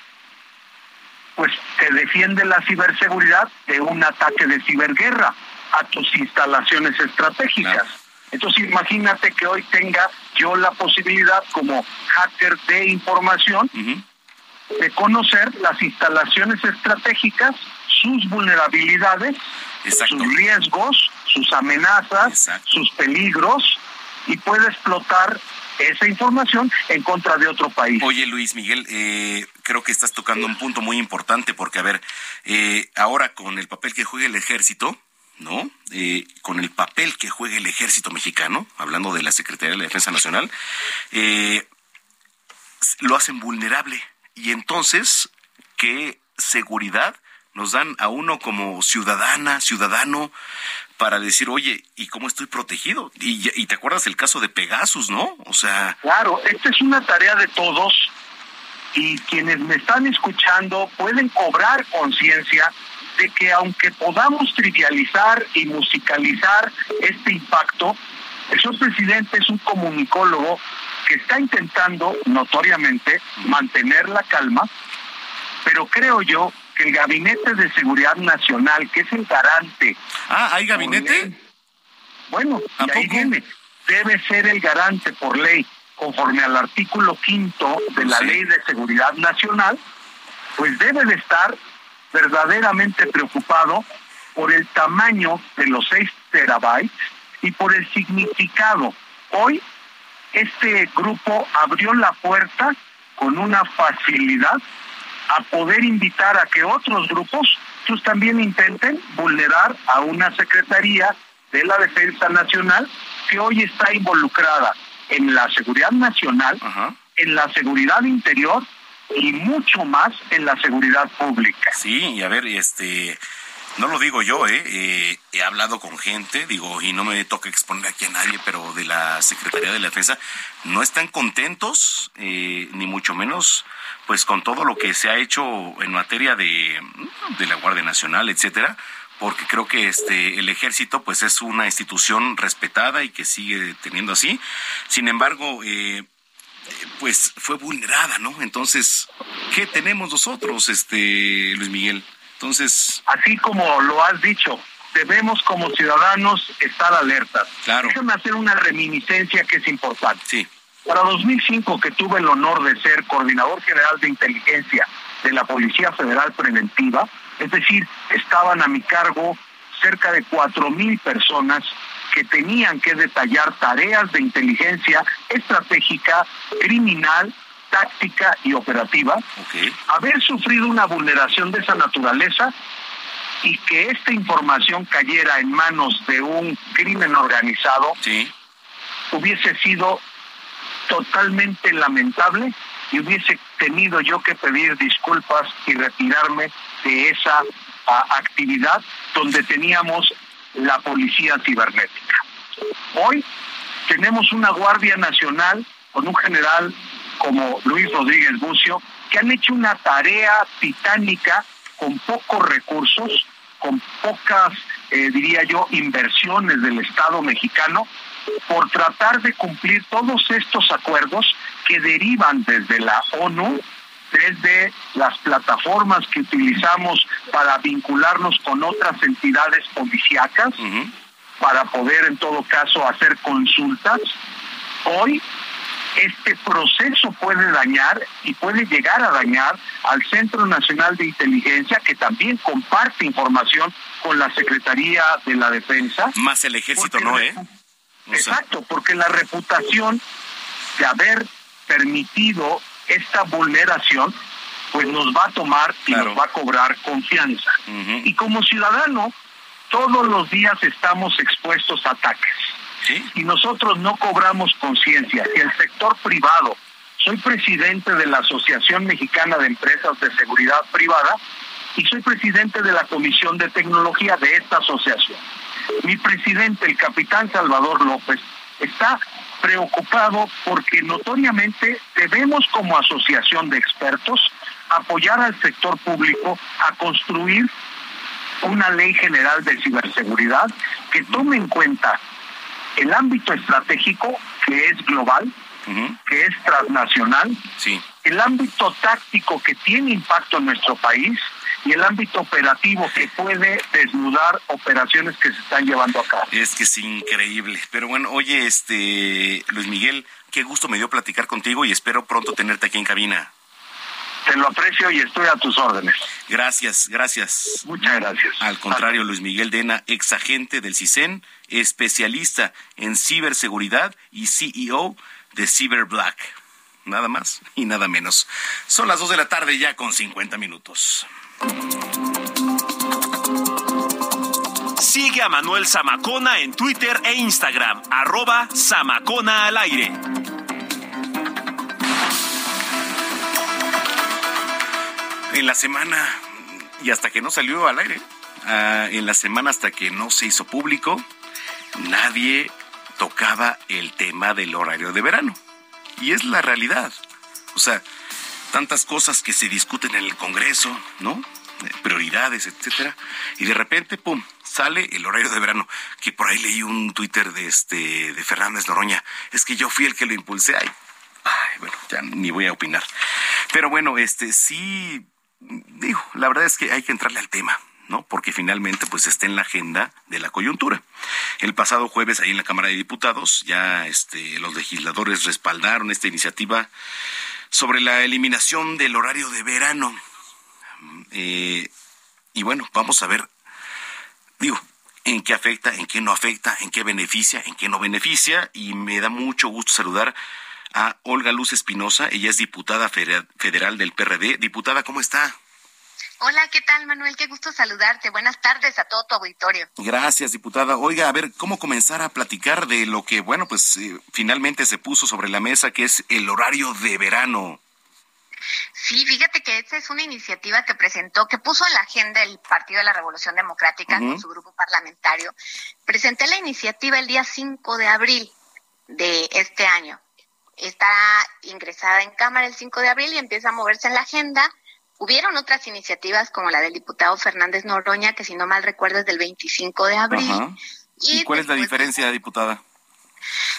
Speaker 10: Pues te defiende la ciberseguridad de un ataque de ciberguerra a tus instalaciones estratégicas. Entonces imagínate que hoy tenga yo la posibilidad como hacker de información
Speaker 1: uh -huh.
Speaker 10: de conocer las instalaciones estratégicas, sus vulnerabilidades,
Speaker 1: Exacto.
Speaker 10: sus riesgos, sus amenazas,
Speaker 1: Exacto.
Speaker 10: sus peligros y puede explotar esa información en contra de otro país.
Speaker 1: Oye, Luis Miguel, eh, creo que estás tocando un punto muy importante porque, a ver, eh, ahora con el papel que juega el ejército, ¿no? Eh, con el papel que juega el ejército mexicano, hablando de la Secretaría de la Defensa Nacional, eh, lo hacen vulnerable. Y entonces, ¿qué seguridad nos dan a uno como ciudadana, ciudadano, para decir, oye, ¿y cómo estoy protegido? Y, y te acuerdas el caso de Pegasus, ¿no? O sea...
Speaker 10: Claro, esta es una tarea de todos y quienes me están escuchando pueden cobrar conciencia de que aunque podamos trivializar y musicalizar este impacto, el señor presidente es un comunicólogo que está intentando notoriamente mantener la calma, pero creo yo que el Gabinete de Seguridad Nacional, que es el garante.
Speaker 1: Ah, ¿hay gabinete?
Speaker 10: bueno, y ahí viene. Debe ser el garante por ley, conforme al artículo quinto de la Ley de Seguridad Nacional, pues debe de estar verdaderamente preocupado por el tamaño de los 6 terabytes y por el significado. Hoy este grupo abrió la puerta con una facilidad a poder invitar a que otros grupos pues también intenten vulnerar a una secretaría de la defensa nacional que hoy está involucrada en la seguridad nacional, en la seguridad interior y mucho más en la seguridad pública.
Speaker 1: Sí, y a ver, este, no lo digo yo, ¿eh? ¿eh? he hablado con gente, digo, y no me toca exponer aquí a nadie, pero de la Secretaría de la Defensa, no están contentos, eh, ni mucho menos, pues con todo lo que se ha hecho en materia de, de la Guardia Nacional, etcétera, porque creo que este el ejército pues es una institución respetada y que sigue teniendo así. Sin embargo, eh, pues fue vulnerada, ¿no? Entonces, ¿qué tenemos nosotros, este Luis Miguel? Entonces,
Speaker 10: así como lo has dicho, debemos como ciudadanos estar alertas.
Speaker 1: Claro.
Speaker 10: Déjame hacer una reminiscencia que es importante.
Speaker 1: Sí.
Speaker 10: Para 2005, que tuve el honor de ser coordinador general de inteligencia de la Policía Federal Preventiva, es decir, estaban a mi cargo cerca de cuatro mil personas que tenían que detallar tareas de inteligencia estratégica, criminal, táctica y operativa. Haber sufrido una vulneración de esa naturaleza y que esta información cayera en manos de un crimen organizado hubiese sido totalmente lamentable y hubiese tenido yo que pedir disculpas y retirarme de esa actividad donde teníamos la policía cibernética. Hoy tenemos una Guardia Nacional con un general como Luis Rodríguez Bucio que han hecho una tarea titánica con pocos recursos, con pocas, eh, diría yo, inversiones del Estado mexicano por tratar de cumplir todos estos acuerdos que derivan desde la ONU, desde las plataformas que utilizamos para vincularnos con otras entidades policíacas, para poder en todo caso hacer consultas. Hoy este proceso puede dañar y puede llegar a dañar al Centro Nacional de Inteligencia, que también comparte información con la Secretaría de la Defensa.
Speaker 1: Más el ejército, ¿no, eh?
Speaker 10: Exacto, porque la reputación de haber permitido esta vulneración, pues nos va a tomar y nos va a cobrar confianza. Y como ciudadano, todos los días estamos expuestos a ataques. Y nosotros no cobramos conciencia. Si el sector privado, soy presidente de la Asociación Mexicana de Empresas de Seguridad Privada y soy presidente de la Comisión de Tecnología de esta asociación. Mi presidente, el capitán Salvador López, está preocupado porque notoriamente debemos como asociación de expertos apoyar al sector público a construir una ley general de ciberseguridad que tome en cuenta el ámbito estratégico que es global, que es transnacional, el ámbito táctico que tiene impacto en nuestro país y el ámbito operativo que puede desnudar operaciones que se están llevando a cabo.
Speaker 1: Es que es increíble. Pero bueno, oye, este Luis Miguel, qué gusto me dio platicar contigo y espero pronto tenerte aquí en cabina.
Speaker 10: Te lo aprecio y estoy a tus órdenes.
Speaker 1: Gracias, gracias.
Speaker 10: Muchas gracias.
Speaker 1: Al contrario, Luis Miguel Dena, ex agente del CISEN, especialista en ciberseguridad y CEO de CyberBlack. nada más y nada menos. Son las 2 de la tarde ya con 50 minutos.
Speaker 9: Sigue a Manuel Zamacona en Twitter e Instagram, arroba Zamacona al aire.
Speaker 1: En la semana, y hasta que no salió al aire, ah, en la semana hasta que no se hizo público, nadie tocaba el tema del horario de verano. Y es la realidad. O sea, tantas cosas que se discuten en el Congreso, ¿no? Eh, Prioridades, etcétera. Y de repente, pum, sale el horario de verano. Que por ahí leí un Twitter de este de Fernández Noroña. Es que yo fui el que lo impulsé. Ay, ay, bueno, ya ni voy a opinar. Pero bueno, este sí digo, la verdad es que hay que entrarle al tema. ¿no? Porque finalmente pues está en la agenda de la coyuntura. El pasado jueves ahí en la Cámara de Diputados ya este los legisladores respaldaron esta iniciativa sobre la eliminación del horario de verano. Eh, y bueno, vamos a ver, digo, en qué afecta, en qué no afecta, en qué beneficia, en qué no beneficia. Y me da mucho gusto saludar a Olga Luz Espinosa. Ella es diputada federal del PRD. Diputada, ¿cómo está?
Speaker 11: Hola, ¿qué tal, Manuel? Qué gusto saludarte. Buenas tardes a todo tu auditorio.
Speaker 1: Gracias, diputada. Oiga, a ver, ¿cómo comenzar a platicar de lo que, bueno, pues eh, finalmente se puso sobre la mesa, que es el horario de verano?
Speaker 11: Sí, fíjate que esta es una iniciativa que presentó, que puso en la agenda el Partido de la Revolución Democrática con su grupo parlamentario. Presenté la iniciativa el día 5 de abril de este año. Está ingresada en Cámara el 5 de abril y empieza a moverse en la agenda Hubieron otras iniciativas como la del diputado Fernández Noroña, que si no mal recuerdo es del 25 de abril.
Speaker 1: ¿Y, cuál es la diferencia, diputada?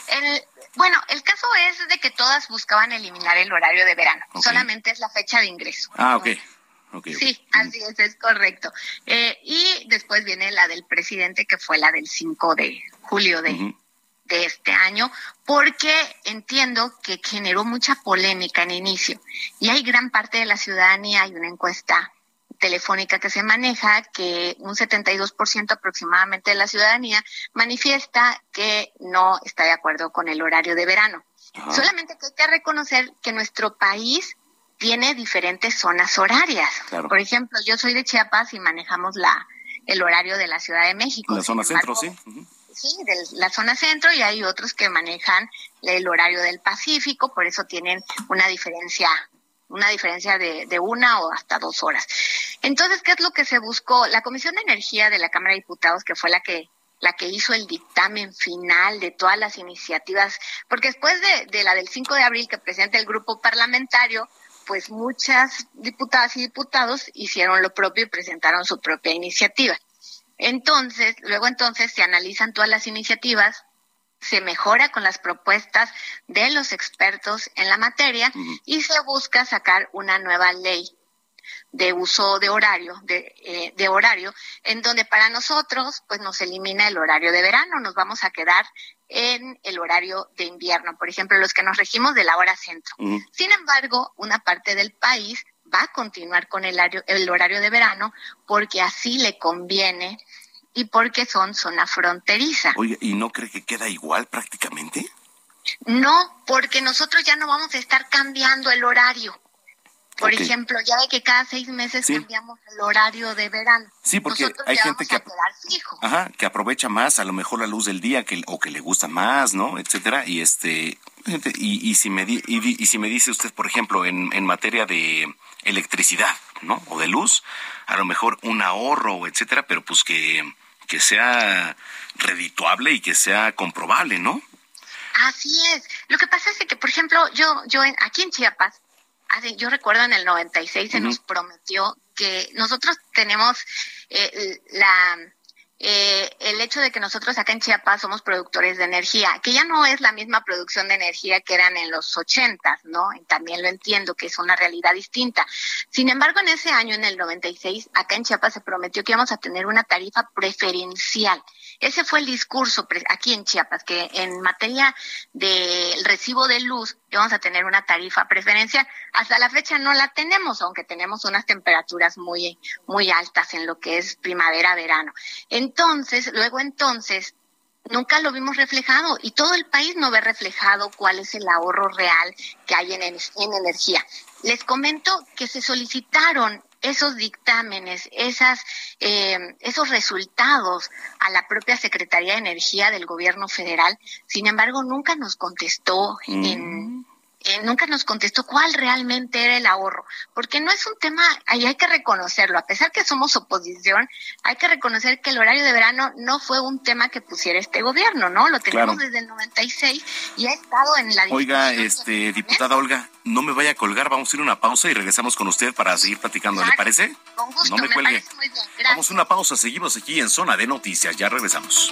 Speaker 11: El, bueno, el caso es de que todas buscaban eliminar el horario de verano. Solamente es la fecha de ingreso.
Speaker 1: Ah, ok.
Speaker 11: sí, así es, es correcto. Eh, y después viene la del presidente, que fue la del 5 de julio de, de este año, porque entiendo que generó mucha polémica en inicio. Y hay gran parte de la ciudadanía, hay una encuesta telefónica que se maneja, que un 72% aproximadamente de la ciudadanía manifiesta que no está de acuerdo con el horario de verano. Solamente que hay que reconocer que nuestro país tiene diferentes zonas horarias. Por ejemplo, yo soy de Chiapas y manejamos la el horario de la Ciudad de México.
Speaker 1: La zona centro, sí
Speaker 11: sí, de la zona centro y hay otros que manejan el horario del Pacífico, por eso tienen una diferencia una diferencia de, de, una o hasta dos horas. Entonces, ¿qué es lo que se buscó? La Comisión de Energía de la Cámara de Diputados, que fue la que la que hizo el dictamen final de todas las iniciativas, porque después de, de la del 5 de abril que presenta el grupo parlamentario, pues muchas diputadas y diputados hicieron lo propio y presentaron su propia iniciativa. Entonces, luego entonces se analizan todas las iniciativas, se mejora con las propuestas de los expertos en la materia y se busca sacar una nueva ley de uso de horario, de, eh, de, horario, en donde para nosotros, pues nos elimina el horario de verano, nos vamos a quedar en el horario de invierno, por ejemplo, los que nos regimos de la hora centro. Sin embargo, una parte del país va a continuar con el horario, el horario de verano porque así le conviene y porque son zona fronteriza.
Speaker 1: Oye, ¿y no cree que queda igual prácticamente?
Speaker 11: No, porque nosotros ya no vamos a estar cambiando el horario. Por ejemplo, ya de que cada seis meses cambiamos el horario de verano.
Speaker 1: Sí, porque hay gente que, Ajá, que aprovecha más, a lo mejor la luz del día que, o que le gusta más, ¿no? Etcétera. Y este, y, y si me y, si me dice usted, por ejemplo, en, en materia de electricidad, ¿no? O de luz, a lo mejor un ahorro, etcétera, pero pues que, que sea redituable y que sea comprobable, ¿no?
Speaker 11: Así es. Lo que pasa es que, por ejemplo, yo, yo aquí en Chiapas, yo recuerdo en el 96 se nos prometió que nosotros tenemos eh, la eh, el hecho de que nosotros acá en Chiapas somos productores de energía, que ya no es la misma producción de energía que eran en los ochentas, ¿no? también lo entiendo que es una realidad distinta. Sin embargo, en ese año, en el 96, acá en Chiapas se prometió que íbamos a tener una tarifa preferencial. Ese fue el discurso aquí en Chiapas, que en materia del recibo de luz íbamos a tener una tarifa preferencial. Hasta la fecha no la tenemos, aunque tenemos unas temperaturas muy, muy altas en lo que es primavera-verano. Entonces, luego entonces, nunca lo vimos reflejado y todo el país no ve reflejado cuál es el ahorro real que hay en, en energía. Les comento que se solicitaron esos dictámenes, esas, eh, esos resultados a la propia Secretaría de Energía del Gobierno Federal. Sin embargo, nunca nos contestó en, eh, nunca nos contestó cuál realmente era el ahorro, porque no es un tema, ahí hay que reconocerlo, a pesar que somos oposición, hay que reconocer que el horario de verano no fue un tema que pusiera este gobierno, ¿no? Lo tenemos
Speaker 1: Claro.
Speaker 11: desde el 96 y ha estado en la
Speaker 1: Oiga, este, diputada Olga, no me vaya a colgar, vamos a ir a una pausa y regresamos con usted para seguir platicando, ¿le parece?
Speaker 11: Con gusto,
Speaker 1: No me
Speaker 11: me,
Speaker 1: cuelgue.
Speaker 11: muy bien.
Speaker 1: Vamos a una pausa, seguimos aquí en Zona de Noticias, ya regresamos.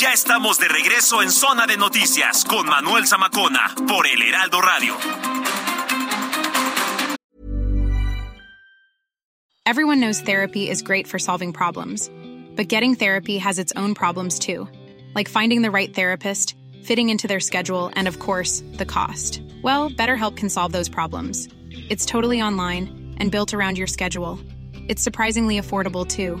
Speaker 9: Ya estamos de regreso en Zona de Noticias con Manuel Zamacona por el Heraldo Radio.
Speaker 12: Everyone knows therapy is great for solving problems, but getting therapy has its own problems too, like finding the right therapist, fitting into their schedule, and of course, the cost. Well, BetterHelp can solve those problems. It's totally online and built around your schedule. It's surprisingly affordable too.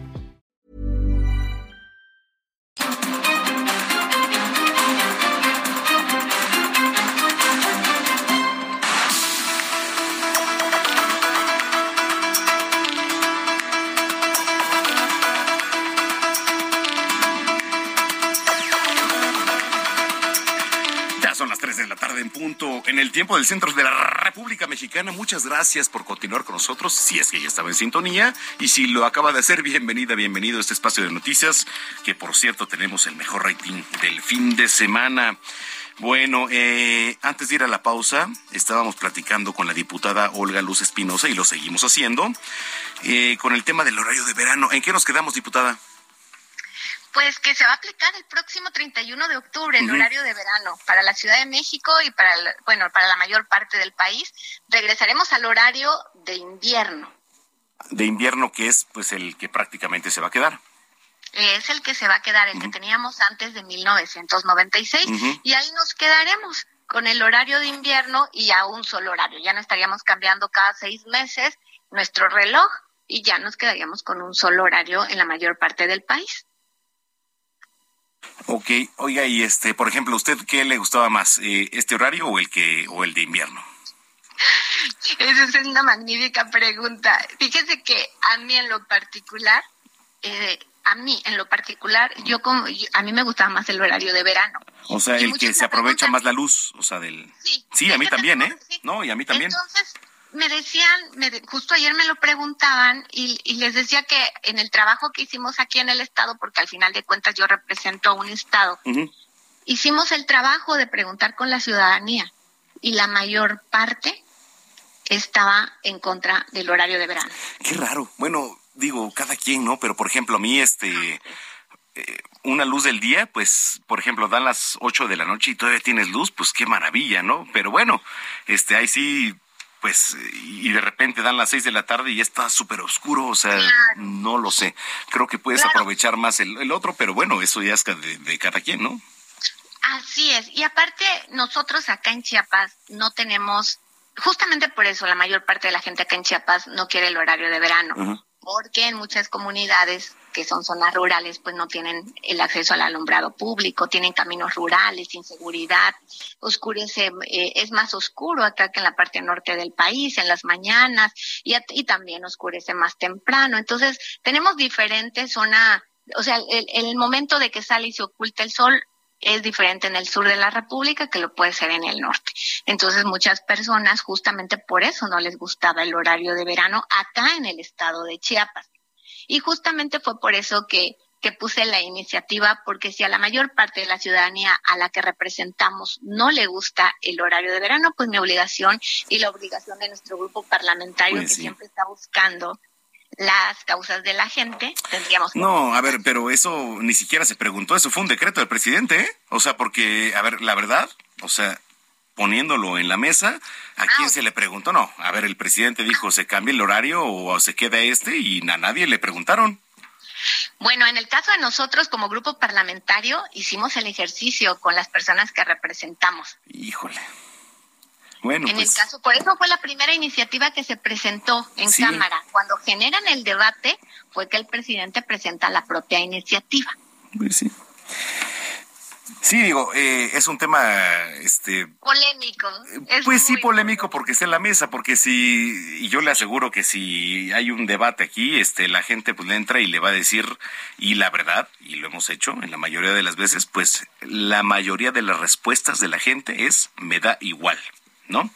Speaker 1: el tiempo del centro de la República Mexicana. Muchas gracias por continuar con nosotros, si es que ya estaba en sintonía. Y si lo acaba de hacer, bienvenida, bienvenido a este espacio de noticias, que por cierto tenemos el mejor rating del fin de semana. Bueno, eh, antes de ir a la pausa, estábamos platicando con la diputada Olga Luz Espinosa y lo seguimos haciendo, eh, con el tema del horario de verano. ¿En qué nos quedamos, diputada?
Speaker 11: Pues que se va a aplicar el próximo 31 de octubre el horario de verano para la Ciudad de México y para el- bueno para la mayor parte del país. Regresaremos al horario de invierno.
Speaker 1: De invierno, que es pues el que prácticamente se va a quedar.
Speaker 11: Es el que se va a quedar, el que teníamos antes de 1996
Speaker 1: Ujú.
Speaker 11: y ahí nos quedaremos con el horario de invierno y a un solo horario. Ya no estaríamos cambiando cada seis meses nuestro reloj y ya nos quedaríamos con un solo horario en la mayor parte del país.
Speaker 1: Ok, oiga, y este, por ejemplo, ¿usted qué le gustaba más, eh, este horario o el que o el de invierno?
Speaker 11: Esa es una magnífica pregunta. Fíjese que a mí en lo particular, eh, a mí en lo particular, yo como yo- a mí me gustaba más el horario de verano.
Speaker 1: O sea,
Speaker 11: Y
Speaker 1: el que se aprovecha más la luz, o sea, del
Speaker 11: Sí,
Speaker 1: a mí también, ¿eh? No, y a mí también.
Speaker 11: Entonces me decían, me justo ayer me lo preguntaban y, y les decía que en el trabajo que hicimos aquí en el estado, porque al final de cuentas yo represento a un estado, hicimos el trabajo de preguntar con la ciudadanía y la mayor parte estaba en contra del horario de verano.
Speaker 1: Qué raro. Bueno, digo, cada quien, ¿no? Pero por ejemplo, a mí este eh, una luz del día, pues, por ejemplo, dan las 8 de la noche y todavía tienes luz, pues qué maravilla, ¿no? Pero bueno, este ahí sí pues y de repente dan las 6 de la tarde y ya está súper oscuro, o sea, no lo sé. Creo que puedes
Speaker 11: Claro.
Speaker 1: aprovechar más el, el otro, pero bueno, eso ya es de, de cada quien, ¿no?
Speaker 11: Así es. Y aparte, nosotros acá en Chiapas no tenemos, justamente por eso la mayor parte de la gente acá en Chiapas no quiere el horario de verano. Porque en muchas comunidades que son zonas rurales, pues no tienen el acceso al alumbrado público, tienen caminos rurales, inseguridad, oscurece, eh, es más oscuro acá que en la parte norte del país, en las mañanas, y, y también oscurece más temprano. Entonces, tenemos diferentes zonas, o sea, el, el momento de que sale y se oculta el sol es diferente en el sur de la República que lo puede ser en el norte. Entonces muchas personas justamente por eso no les gustaba el horario de verano acá en el estado de Chiapas. Y justamente fue por eso que, que puse la iniciativa, porque si a la mayor parte de la ciudadanía a la que representamos no le gusta el horario de verano, pues mi obligación y la obligación de nuestro grupo parlamentario
Speaker 1: Pues
Speaker 11: que
Speaker 1: sí.
Speaker 11: siempre está buscando las causas de la gente, tendríamos que
Speaker 1: No, a ver, pero eso ni siquiera se preguntó, eso fue un decreto del presidente, ¿eh? O sea, porque, a ver, la verdad, o sea, poniéndolo en la mesa, ¿a quién se le preguntó? No, a ver, el presidente dijo, se cambia el horario o se queda este y a nadie le preguntaron.
Speaker 11: Bueno, en el caso de nosotros como grupo parlamentario hicimos el ejercicio con las personas que representamos.
Speaker 1: Híjole. Bueno,
Speaker 11: en
Speaker 1: pues,
Speaker 11: el caso, por eso fue la primera iniciativa que se presentó en
Speaker 1: Sí.
Speaker 11: Cámara. Cuando generan el debate fue que el presidente presenta la propia iniciativa.
Speaker 1: pues sí. Sí, digo, eh, es un tema, este,
Speaker 11: Polémico. Es
Speaker 1: Pues sí, polémico porque está en la mesa, porque si, y yo le aseguro que si hay un debate aquí, este, la gente pues le entra y le va a decir, y la verdad, y lo hemos hecho en la mayoría de las veces, pues la mayoría de las respuestas de la gente es, me da igual, ¿no?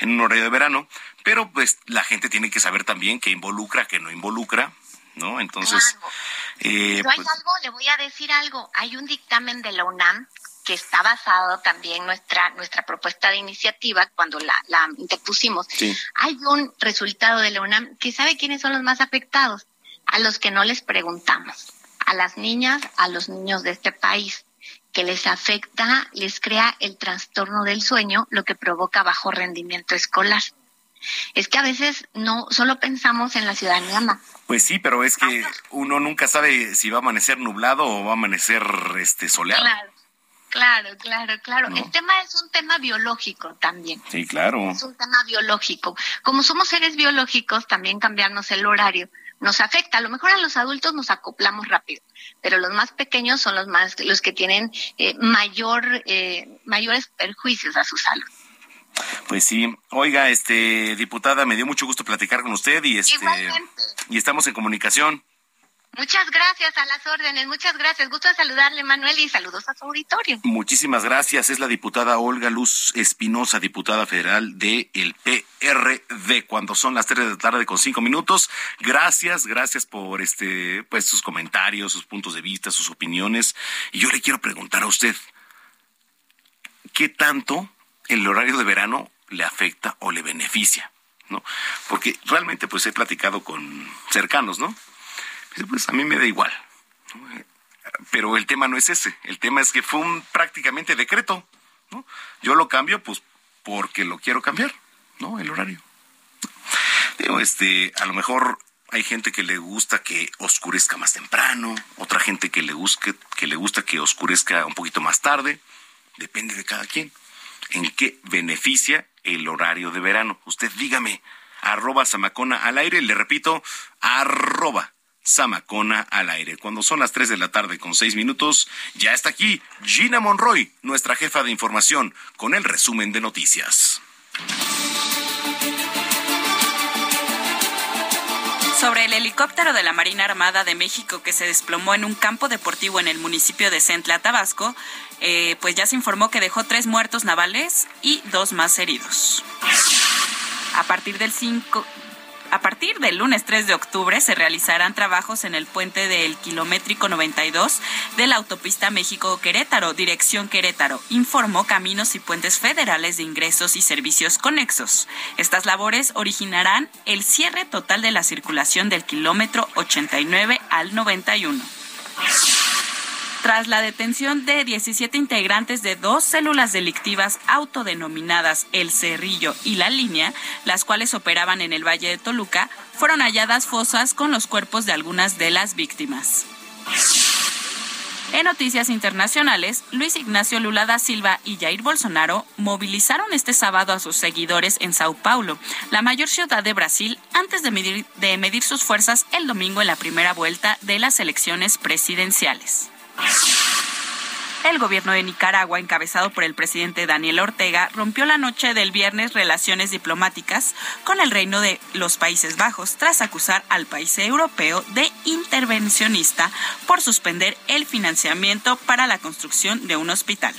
Speaker 1: En un horario de verano, pero pues la gente tiene que saber también qué involucra, qué no involucra, ¿no? Entonces, eh,
Speaker 11: Pero hay
Speaker 1: pues,
Speaker 11: algo, le voy a decir algo. Hay un dictamen de la UNAM que está basado también nuestra nuestra propuesta de iniciativa cuando la, la interpusimos.
Speaker 1: Sí.
Speaker 11: Hay un resultado de la UNAM que sabe quiénes son los más afectados, a los que no les preguntamos, a las niñas, a los niños de este país que les afecta, les crea el trastorno del sueño, lo que provoca bajo rendimiento escolar. Es que a veces no solo pensamos en la ciudadanía ma-
Speaker 1: pues sí, pero es que uno nunca sabe si va a amanecer nublado o va a amanecer este soleado.
Speaker 11: Claro, claro, claro, claro.
Speaker 1: No.
Speaker 11: El tema es un tema biológico también.
Speaker 1: Sí, claro.
Speaker 11: Es un tema biológico. Como somos seres biológicos, también cambiarnos el horario nos afecta. A lo mejor a los adultos nos acoplamos rápido, pero los más pequeños son los más los que tienen eh, mayor eh, mayores perjuicios a su salud.
Speaker 1: Pues sí, oiga, este diputada, me dio mucho gusto platicar con usted y este
Speaker 11: Igualmente.
Speaker 1: y estamos en comunicación.
Speaker 11: Muchas gracias a las órdenes, muchas gracias. Gusto de saludarle, Manuel, y saludos a su auditorio.
Speaker 1: Muchísimas gracias. Es la diputada Olga Luz Espinosa, diputada federal del el PRD, cuando son las 3 de la tarde con 5 minutos. Gracias, gracias por este, pues sus comentarios, sus puntos de vista, sus opiniones. Y yo le quiero preguntar a usted, ¿qué tanto el horario de verano le afecta o le beneficia? ¿No? Porque realmente pues he platicado con cercanos, ¿no? Pues a mí me da igual. Pero el tema no es ese. El tema es que fue un prácticamente decreto. Yo lo cambio, pues, porque lo quiero cambiar, ¿no? El horario. Digo, este, a lo mejor hay gente que le gusta que oscurezca más temprano, otra gente que le gusta que le gusta que oscurezca un poquito más tarde. Depende de cada quien. ¿En qué beneficia el horario de verano? Usted dígame, arroba Samacona al aire, le repito, arroba Samacona al aire. Cuando son las 3 de la tarde con 6 minutos, ya está aquí Gina Monroy, nuestra jefa de información, con el resumen de noticias.
Speaker 2: Sobre el helicóptero de la Marina Armada de México que se desplomó en un campo deportivo en el municipio de Centla, Tabasco, eh, pues ya se informó que dejó tres muertos navales y dos más heridos. A partir del 5... A partir del lunes 3 de octubre se realizarán trabajos en el puente del kilométrico 92 de la autopista México-Querétaro, dirección Querétaro, informó Caminos y Puentes Federales de Ingresos y Servicios Conexos. Estas labores originarán el cierre total de la circulación del kilómetro 89 al 91. Tras la detención de 17 integrantes de dos células delictivas autodenominadas El Cerrillo y La Línea, las cuales operaban en el Valle de Toluca, fueron halladas fosas con los cuerpos de algunas de las víctimas. En noticias internacionales, Luis Ignacio Lula da Silva y Jair Bolsonaro movilizaron este sábado a sus seguidores en Sao Paulo, la mayor ciudad de Brasil, antes de medir, de medir sus fuerzas el domingo en la primera vuelta de las elecciones presidenciales. El gobierno de Nicaragua, encabezado por el presidente Daniel Ortega, rompió la noche del viernes relaciones diplomáticas con el Reino de los Países Bajos tras acusar al país europeo de intervencionista por suspender el financiamiento para la construcción de un hospital.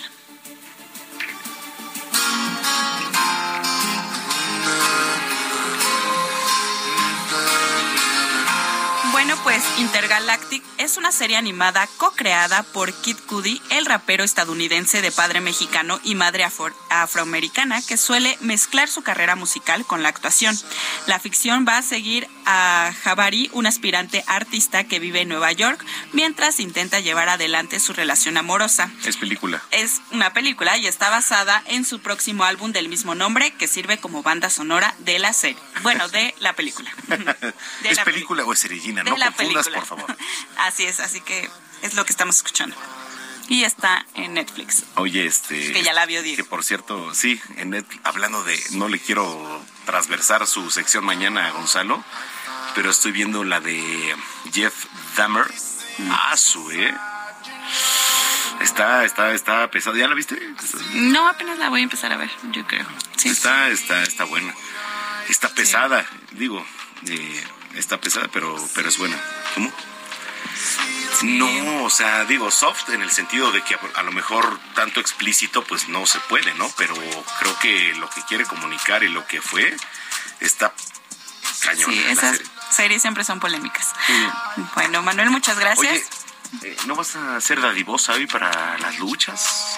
Speaker 2: Bueno, pues Intergalactic es una serie animada co-creada por Kid Cudi, el rapero estadounidense de padre mexicano y madre afro- afroamericana que suele mezclar su carrera musical con la actuación. La ficción va a seguir a Jabari, un aspirante artista que vive en Nueva York, mientras intenta llevar adelante su relación amorosa.
Speaker 1: Es película.
Speaker 2: Es una película y está basada en su próximo álbum del mismo nombre que sirve como banda sonora de la serie. Bueno, de la película. <laughs>
Speaker 1: ¿Es
Speaker 2: la
Speaker 1: película o es Serellina?
Speaker 2: de
Speaker 1: No
Speaker 2: la
Speaker 1: confundas,
Speaker 2: película.
Speaker 1: por favor. <laughs>
Speaker 2: Así es, así que es lo que estamos escuchando. Y está en Netflix.
Speaker 1: Oye, este...
Speaker 2: Que ya la vio Diego.
Speaker 1: Que por cierto, sí, en Net- hablando de... No le quiero transversar su sección mañana a Gonzalo, pero estoy viendo la de Jeff Dahmer.
Speaker 2: Mm.
Speaker 1: Ah, su, ¿eh? Está, está, está pesado. ¿Ya la viste?
Speaker 2: No, apenas la voy a empezar a ver, yo creo.
Speaker 1: Está, está, está buena. Está pesada, digo. eh, está pesada, pero, pero es buena. ¿Cómo? No, o sea, digo soft en el sentido de que a, lo mejor tanto explícito pues no se puede, ¿no? Pero creo que lo que quiere comunicar y lo que fue está cañón.
Speaker 2: Sí, esas
Speaker 1: serie.
Speaker 2: series siempre son polémicas.
Speaker 1: Sí.
Speaker 2: Bueno, Manuel, muchas gracias.
Speaker 1: Oye, eh, ¿no vas a ser dadivosa hoy para las luchas?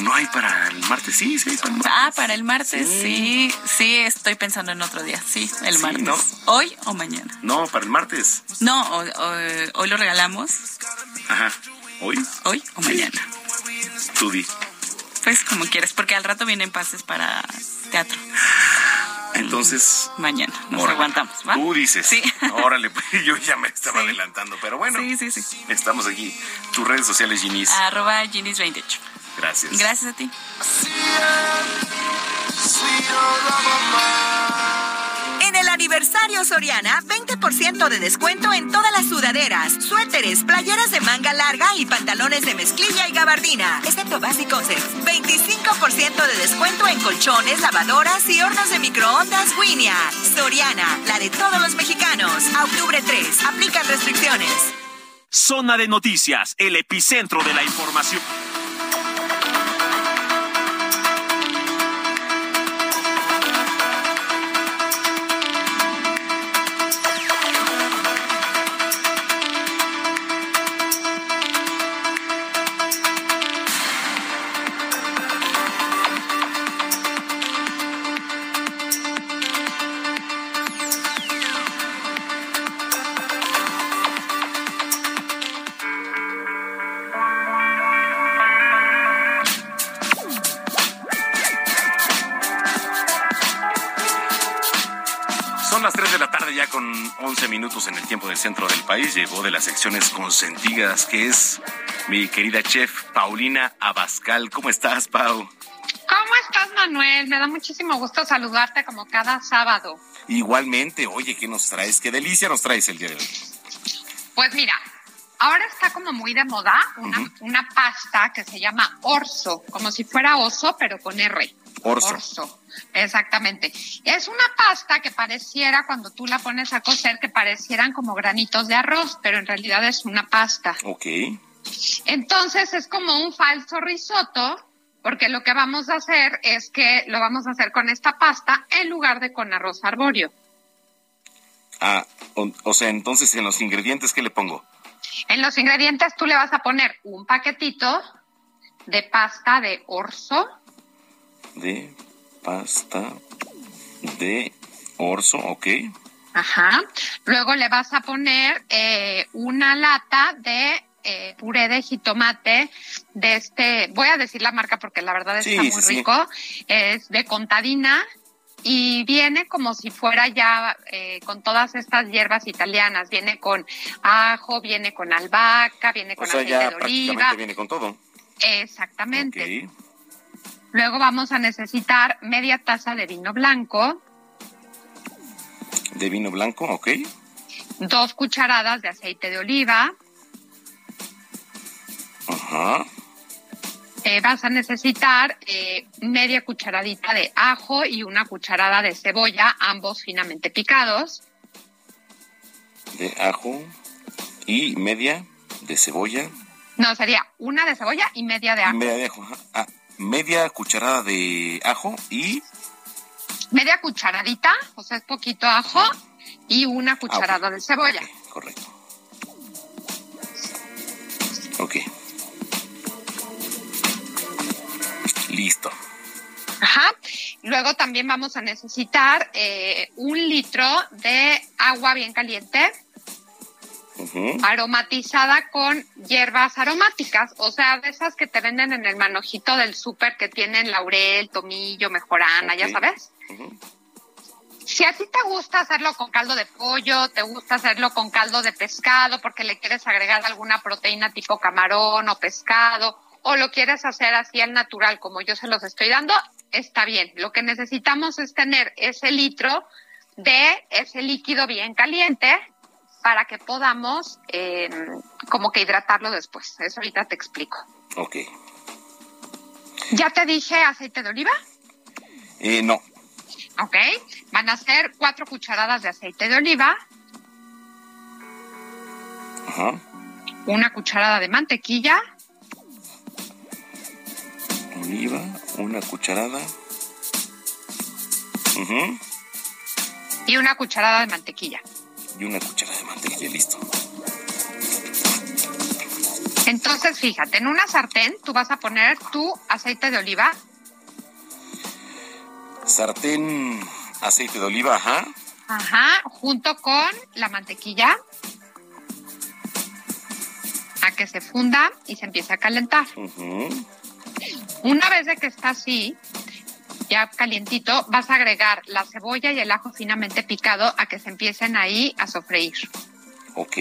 Speaker 1: No hay para el martes, sí, sí, hay para el martes.
Speaker 2: Ah, para el martes, sí. sí, estoy pensando en otro día, sí, el
Speaker 1: Sí,
Speaker 2: martes.
Speaker 1: ¿no?
Speaker 2: ¿Hoy o mañana?
Speaker 1: No, para el martes.
Speaker 2: No, hoy lo regalamos,
Speaker 1: Ajá. ¿Hoy?
Speaker 2: hoy o mañana.
Speaker 1: Tú di.
Speaker 2: Pues como quieras, porque al rato vienen pases para teatro.
Speaker 1: Entonces,
Speaker 2: Mañana, nos
Speaker 1: Órale.
Speaker 2: aguantamos, ¿va?
Speaker 1: Tú dices.
Speaker 2: Sí. <laughs>
Speaker 1: Órale, pues <laughs> yo ya me estaba adelantando, pero bueno.
Speaker 2: Sí, sí, sí.
Speaker 1: Estamos aquí. Tus redes sociales, Ginis.
Speaker 2: Arroba Ginis28.
Speaker 1: Gracias.
Speaker 2: Gracias a ti.
Speaker 8: En el aniversario Soriana, 20% de descuento en todas las sudaderas, suéteres, playeras de manga larga y pantalones de mezclilla y gabardina, excepto Concepts. 25% de descuento en colchones, lavadoras y hornos de microondas Winia. Soriana, la de todos los mexicanos. A octubre 3, aplican restricciones.
Speaker 9: Zona de noticias, el epicentro de la información.
Speaker 1: Centro del país. Llegó de las secciones consentidas, que es mi querida chef Paulina Abascal. ¿Cómo estás, Pau?
Speaker 13: ¿Cómo estás, Manuel? Me da muchísimo gusto saludarte como cada sábado.
Speaker 1: Igualmente, oye, ¿qué nos traes? ¿Qué delicia nos traes el día de hoy?
Speaker 13: Pues mira, ahora está como muy de moda una, una pasta que se llama orzo, como si fuera oso, pero con R.
Speaker 1: Orzo.
Speaker 13: exactamente. Es una pasta que pareciera, cuando tú la pones a cocer, que parecieran como granitos de arroz, pero en realidad es una pasta.
Speaker 1: Ok.
Speaker 13: Entonces es como un falso risotto, porque lo que vamos a hacer es que lo vamos a hacer con esta pasta en lugar de con arroz arbóreo.
Speaker 1: Ah, o, o sea, entonces en los ingredientes, ¿qué le pongo?
Speaker 13: En los ingredientes tú le vas a poner un paquetito de pasta de orzo,
Speaker 1: De pasta de orzo, ok.
Speaker 13: ajá. Luego le vas a poner eh, una lata de eh, puré de jitomate de este, voy a decir la marca porque la verdad
Speaker 1: Sí,
Speaker 13: está muy
Speaker 1: sí, sí.
Speaker 13: rico, es de contadina y viene como si fuera ya eh, con todas estas hierbas italianas, viene con ajo, viene con albahaca, viene
Speaker 1: O
Speaker 13: con
Speaker 1: sea,
Speaker 13: aceite
Speaker 1: ya
Speaker 13: de
Speaker 1: prácticamente
Speaker 13: oliva.
Speaker 1: viene con todo.
Speaker 13: Exactamente.
Speaker 1: Ok.
Speaker 13: Luego vamos a necesitar media taza de vino blanco,
Speaker 1: De vino blanco, ok.
Speaker 13: dos cucharadas de aceite de oliva,
Speaker 1: Ajá.
Speaker 13: Eh, vas a necesitar eh, media cucharadita de ajo y una cucharada de cebolla, ambos finamente picados.
Speaker 1: De ajo y media de cebolla.
Speaker 13: No, sería una de cebolla y media de ajo.
Speaker 1: Media de ajo. ajá. Ah, media cucharada de ajo y
Speaker 13: Media cucharadita, o sea, es poquito ajo y una cucharada de cebolla.
Speaker 1: correcto. Ok. Listo.
Speaker 13: Ajá. Luego también vamos a necesitar eh, un litro de agua bien caliente, Aromatizada con hierbas aromáticas, o sea, de esas que te venden en el manojito del súper que tienen laurel, tomillo, mejorana, ya sabes. Si a ti te gusta hacerlo con caldo de pollo, te gusta hacerlo con caldo de pescado porque le quieres agregar alguna proteína tipo camarón o pescado, o lo quieres hacer así al natural como yo se los estoy dando, está bien. Lo que necesitamos es tener ese litro de ese líquido bien caliente para que podamos eh, como que hidratarlo después. Eso ahorita te explico.
Speaker 1: Ok.
Speaker 13: Ya te dije aceite de oliva.
Speaker 1: Eh, no.
Speaker 13: Ok, van a ser cuatro cucharadas de aceite de oliva,
Speaker 1: Ajá.
Speaker 13: una cucharada de mantequilla,
Speaker 1: Oliva, una cucharada. Ujú.
Speaker 13: y una cucharada de mantequilla.
Speaker 1: Y una cucharada de mantequilla, listo.
Speaker 13: Entonces, fíjate, en una sartén tú vas a poner tu aceite de oliva,
Speaker 1: Sartén, aceite de oliva, ajá.
Speaker 13: ajá, junto con la mantequilla, a que se funda y se empiece a calentar. Una vez de que está así, ya calientito, vas a agregar la cebolla y el ajo finamente picado a que se empiecen ahí a sofreír.
Speaker 1: Ok.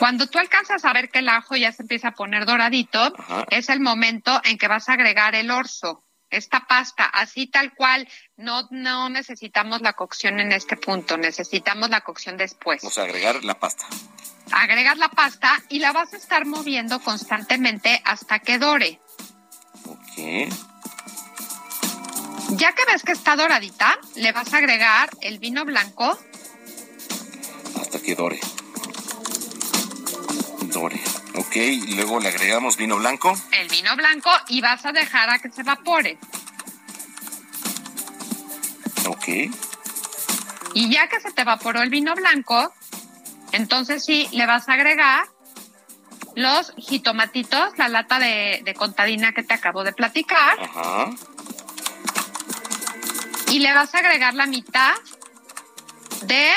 Speaker 13: Cuando tú alcanzas a ver que el ajo ya se empieza a poner doradito,
Speaker 1: Ajá.
Speaker 13: es el momento en que vas a agregar el orzo, esta pasta, así tal cual. No, no necesitamos la cocción en este punto, necesitamos la cocción después.
Speaker 1: O sea, agregar la pasta.
Speaker 13: Agregas la pasta y la vas a estar moviendo constantemente hasta que dore.
Speaker 1: Ok.
Speaker 13: Ya que ves que está doradita, le vas a agregar el vino blanco,
Speaker 1: Hasta que dore. Dore. Ok. y Luego le agregamos vino blanco.
Speaker 13: el vino blanco y vas a dejar a que se evapore.
Speaker 1: Ok.
Speaker 13: Y ya que se te evaporó el vino blanco, entonces sí, le vas a agregar los jitomatitos, la lata de, de contadina que te acabo de platicar,
Speaker 1: Ajá.
Speaker 13: Y le vas a agregar la mitad de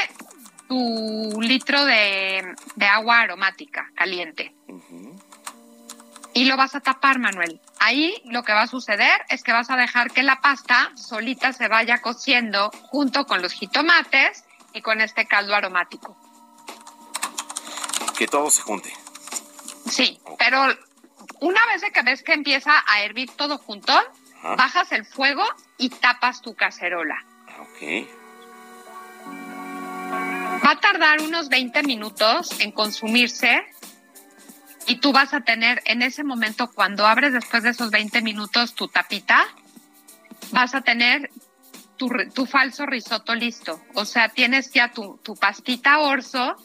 Speaker 13: tu litro de, de agua aromática caliente. Y lo vas a tapar, Manuel. Ahí lo que va a suceder es que vas a dejar que la pasta solita se vaya cociendo junto con los jitomates y con este caldo aromático.
Speaker 1: Que todo se junte.
Speaker 13: Sí, pero una vez que ves que empieza a hervir todo junto,
Speaker 1: Ajá.
Speaker 13: bajas el fuego y tapas tu cacerola.
Speaker 1: Ok.
Speaker 13: Va a tardar unos 20 minutos en consumirse y tú vas a tener en ese momento, cuando abres después de esos 20 minutos tu tapita, vas a tener tu, tu falso risotto listo. O sea, tienes ya tu, tu pastita orzo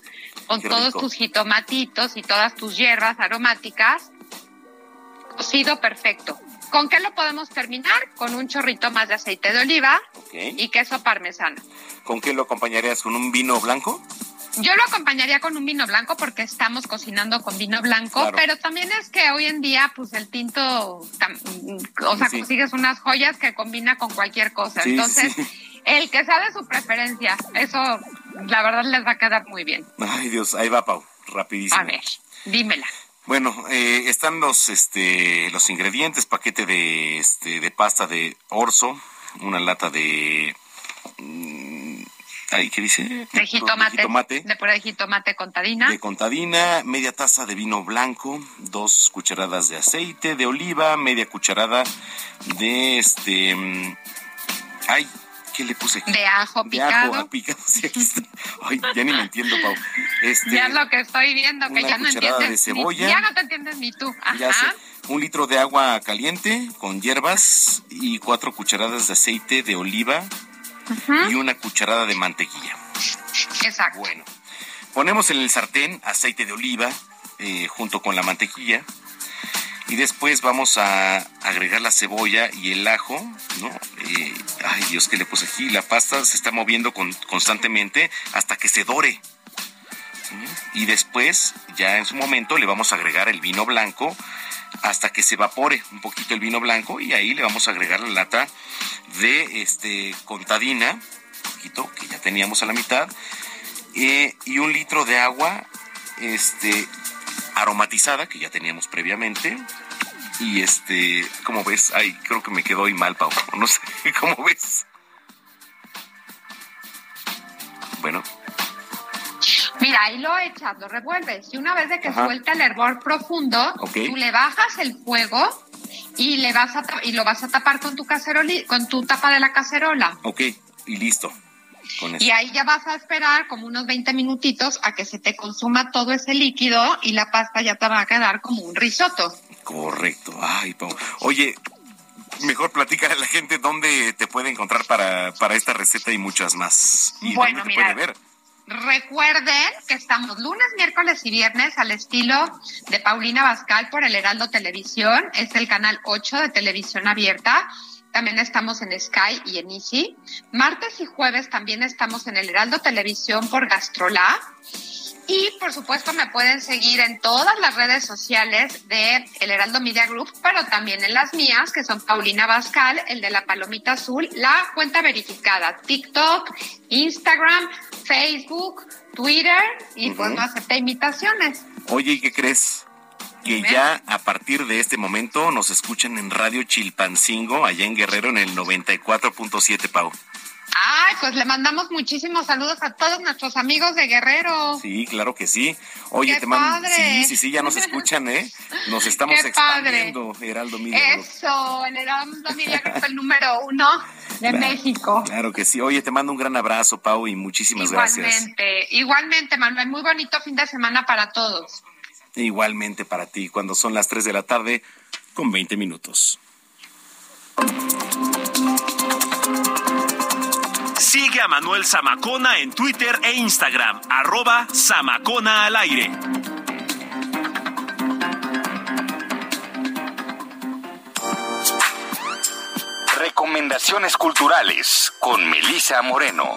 Speaker 13: con
Speaker 1: Qué
Speaker 13: todos
Speaker 1: rico.
Speaker 13: tus jitomatitos y todas tus hierbas aromáticas, cocido perfecto. ¿Con qué lo podemos terminar? Con un chorrito más de aceite de oliva y queso parmesano.
Speaker 1: ¿Con qué lo acompañarías? ¿Con un vino blanco?
Speaker 13: Yo lo acompañaría con un vino blanco porque estamos cocinando con vino blanco,
Speaker 1: Claro.
Speaker 13: pero también es que hoy en día, pues el tinto, tam- o sea,
Speaker 1: Sí.
Speaker 13: consigues unas joyas que combina con cualquier cosa.
Speaker 1: Sí,
Speaker 13: Entonces,
Speaker 1: sí.
Speaker 13: el que sabe su preferencia, eso la verdad les va a quedar muy bien.
Speaker 1: Ay, Dios. Ahí va, Pau. Rapidísimo.
Speaker 13: A ver, dímela.
Speaker 1: Bueno, eh, están los, este, los ingredientes, paquete de, este, de pasta de orzo, una lata de, mm, ahí, ¿qué dice?
Speaker 13: De jitomate,
Speaker 1: De jitomate,
Speaker 13: de pura de jitomate contadina.
Speaker 1: de contadina, media taza de vino blanco, dos cucharadas de aceite de oliva, media cucharada de, este, mm, ay, ¿Qué le puse?
Speaker 13: De ajo
Speaker 1: De
Speaker 13: picado.
Speaker 1: ajo picado, <laughs> sí, aquí está. Ay, ya ni me entiendo, Pau. Este,
Speaker 13: ya es lo que estoy viendo, que ya no
Speaker 1: cucharada
Speaker 13: entiendes.
Speaker 1: de
Speaker 13: ni-
Speaker 1: cebolla.
Speaker 13: ya no te entiendes ni tú. Ajá.
Speaker 1: ya sé, un litro de agua caliente con hierbas y cuatro cucharadas de aceite de oliva y una cucharada de mantequilla.
Speaker 13: Exacto.
Speaker 1: Bueno, ponemos en el sartén aceite de oliva eh, junto con la mantequilla y después vamos a agregar la cebolla y el ajo, ¿no? Eh, ay Dios, ¿qué le puse aquí? La pasta se está moviendo con- constantemente hasta que se dore. Y después, ya en su momento, le vamos a agregar el vino blanco hasta que se evapore un poquito el vino blanco y ahí le vamos a agregar la lata de este contadina, un poquito que ya teníamos a la mitad, eh, y un litro de agua este aromatizada que ya teníamos previamente. Y este, ¿cómo ves? Ay, creo que me quedó hoy mal, Pau. <laughs> No sé, ¿cómo ves? Bueno,
Speaker 13: Mira, ahí lo echas, lo revuelves. Y una vez de que
Speaker 1: Ajá.
Speaker 13: suelta el hervor profundo, tú le bajas el fuego y le vas a y lo vas a tapar con tu con tu tapa de la cacerola.
Speaker 1: ok, y listo.
Speaker 13: Y ahí ya vas a esperar como unos 20 minutitos a que se te consuma todo ese líquido y la pasta ya te va a quedar como un risotto.
Speaker 1: Correcto. Ay, Pau. Oye, mejor platícale a la gente dónde te puede encontrar para, para esta receta y muchas más. Y
Speaker 13: Bueno,
Speaker 1: dónde te
Speaker 13: mira,
Speaker 1: puede ver.
Speaker 13: Recuerden que estamos lunes, miércoles y viernes al estilo de Paulina Bascal por el Heraldo Televisión. Es el canal 8 de televisión abierta. También estamos en Sky y en Easy. Martes y jueves también estamos en el Heraldo Televisión por Gastrolab. Y por supuesto me pueden seguir en todas las redes sociales de El Heraldo Media Group, pero también en las mías, que son Paulina Bascal, el de la palomita azul, la cuenta verificada, TikTok, Instagram, Facebook, Twitter, y pues no acepté invitaciones.
Speaker 1: Oye, ¿y qué crees? Que ya a partir de este momento nos escuchan en Radio Chilpancingo, allá en Guerrero, en el 94.7, Pau.
Speaker 13: Ay, pues le mandamos muchísimos saludos a todos nuestros amigos de Guerrero.
Speaker 1: Sí, claro que sí. Oye,
Speaker 13: ¡Qué
Speaker 1: te mando.
Speaker 13: padre!
Speaker 1: Sí, sí, sí, ya nos <laughs> escuchan, ¿eh? Nos estamos
Speaker 13: ¡Qué padre!
Speaker 1: expandiendo, Heraldo Media Group.
Speaker 13: Eso, el Heraldo Media Group, el número uno de
Speaker 1: Claro.
Speaker 13: México.
Speaker 1: Claro que sí. Oye, te mando un gran abrazo, Pau, y muchísimas gracias.
Speaker 13: Igualmente, igualmente, Manuel, muy bonito fin de semana para todos.
Speaker 1: Igualmente para ti, cuando son las 3 de la tarde con 20 minutos.
Speaker 9: Sigue a Manuel Zamacona en Twitter e Instagram, arroba Zamacona al aire.
Speaker 14: Recomendaciones culturales con Melisa Moreno.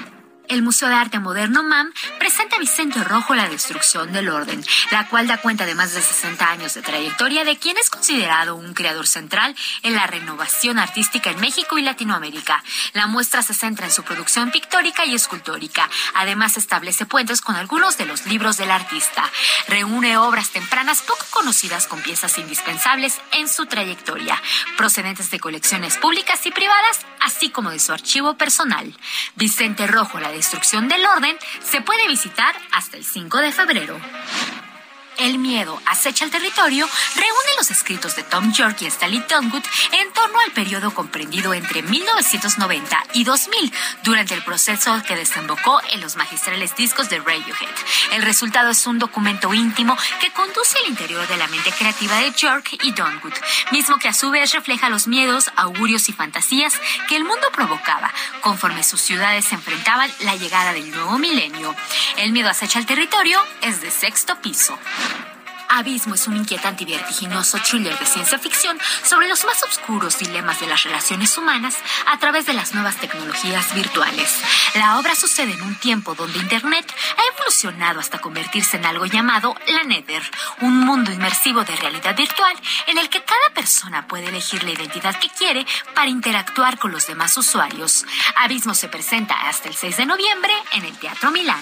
Speaker 15: El Museo de Arte Moderno MAM presenta a Vicente Rojo La Destrucción del Orden, la cual da cuenta de más de 60 años de trayectoria de quien es considerado un creador central en la renovación artística en México y Latinoamérica. La muestra se centra en su producción pictórica y escultórica. Además, establece puentes con algunos de los libros del artista. Reúne obras tempranas poco conocidas con piezas indispensables en su trayectoria, procedentes de colecciones públicas y privadas, así como de su archivo personal. Vicente Rojo, La Destrucción del Orden, se puede visitar hasta el 5 de febrero. El miedo acecha el territorio reúne los escritos de Tom York y Stanley Tongwood en torno al periodo comprendido entre 1990 y 2000 durante el proceso que desembocó en los magistrales discos de Radiohead. El resultado es un documento íntimo que conduce al interior de la mente creativa de York y Tongwood, mismo que a su vez refleja los miedos, augurios y fantasías que el mundo provocaba conforme sus ciudades se enfrentaban la llegada del nuevo milenio. El miedo acecha el territorio es de sexto piso. Abismo es un inquietante y vertiginoso thriller de ciencia ficción sobre los más oscuros dilemas de las relaciones humanas a través de las nuevas tecnologías virtuales. La obra sucede en un tiempo donde Internet ha evolucionado hasta convertirse en algo llamado la Nether, un mundo inmersivo de realidad virtual en el que cada persona puede elegir la identidad que quiere para interactuar con los demás usuarios. Abismo se presenta hasta el 6 de noviembre en el Teatro Milán.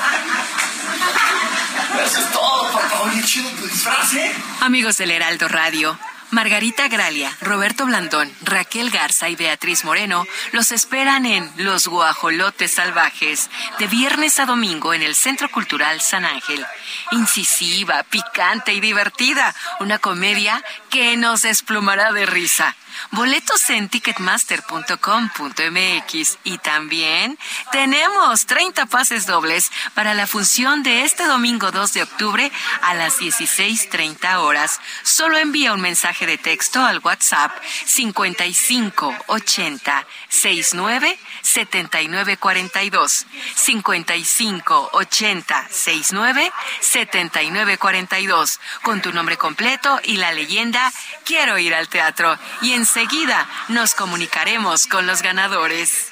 Speaker 4: Eso es todo, papá. Oye, chido tu disfraz, ¿eh?
Speaker 16: Amigos del Heraldo Radio, Margarita Gralia, Roberto Blandón, Raquel Garza y Beatriz Moreno los esperan en Los Guajolotes Salvajes, de viernes a domingo en el Centro Cultural San Ángel. Incisiva, picante y divertida, una comedia que nos desplumará de risa. Boletos en ticketmaster.com.mx y también tenemos 30 pases dobles para la función de este domingo 2 de octubre a las 16.30 horas. Solo envía un mensaje de texto al WhatsApp 5580 69 7942 5580 69 7942 con tu nombre completo y la leyenda Quiero ir al teatro y enseguida nos comunicaremos con los ganadores.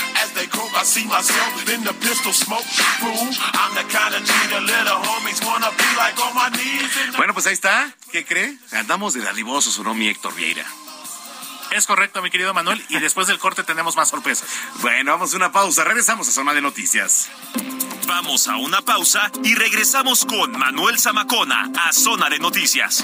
Speaker 17: As they croak, I see myself in the pistol smoke. Fool, I'm the kind of G the little homies wanna be like on my knees. In the
Speaker 1: Bueno, pues ahí está. ¿Qué cree? Andamos de dadivosos, ¿o no, mi Héctor Vieira?
Speaker 18: Es correcto, mi querido Manuel, y después del corte tenemos más sorpresas.
Speaker 1: Bueno, vamos a una pausa. Regresamos a Zona de Noticias.
Speaker 9: Vamos a una pausa y regresamos con Manuel Zamacona a Zona de Noticias.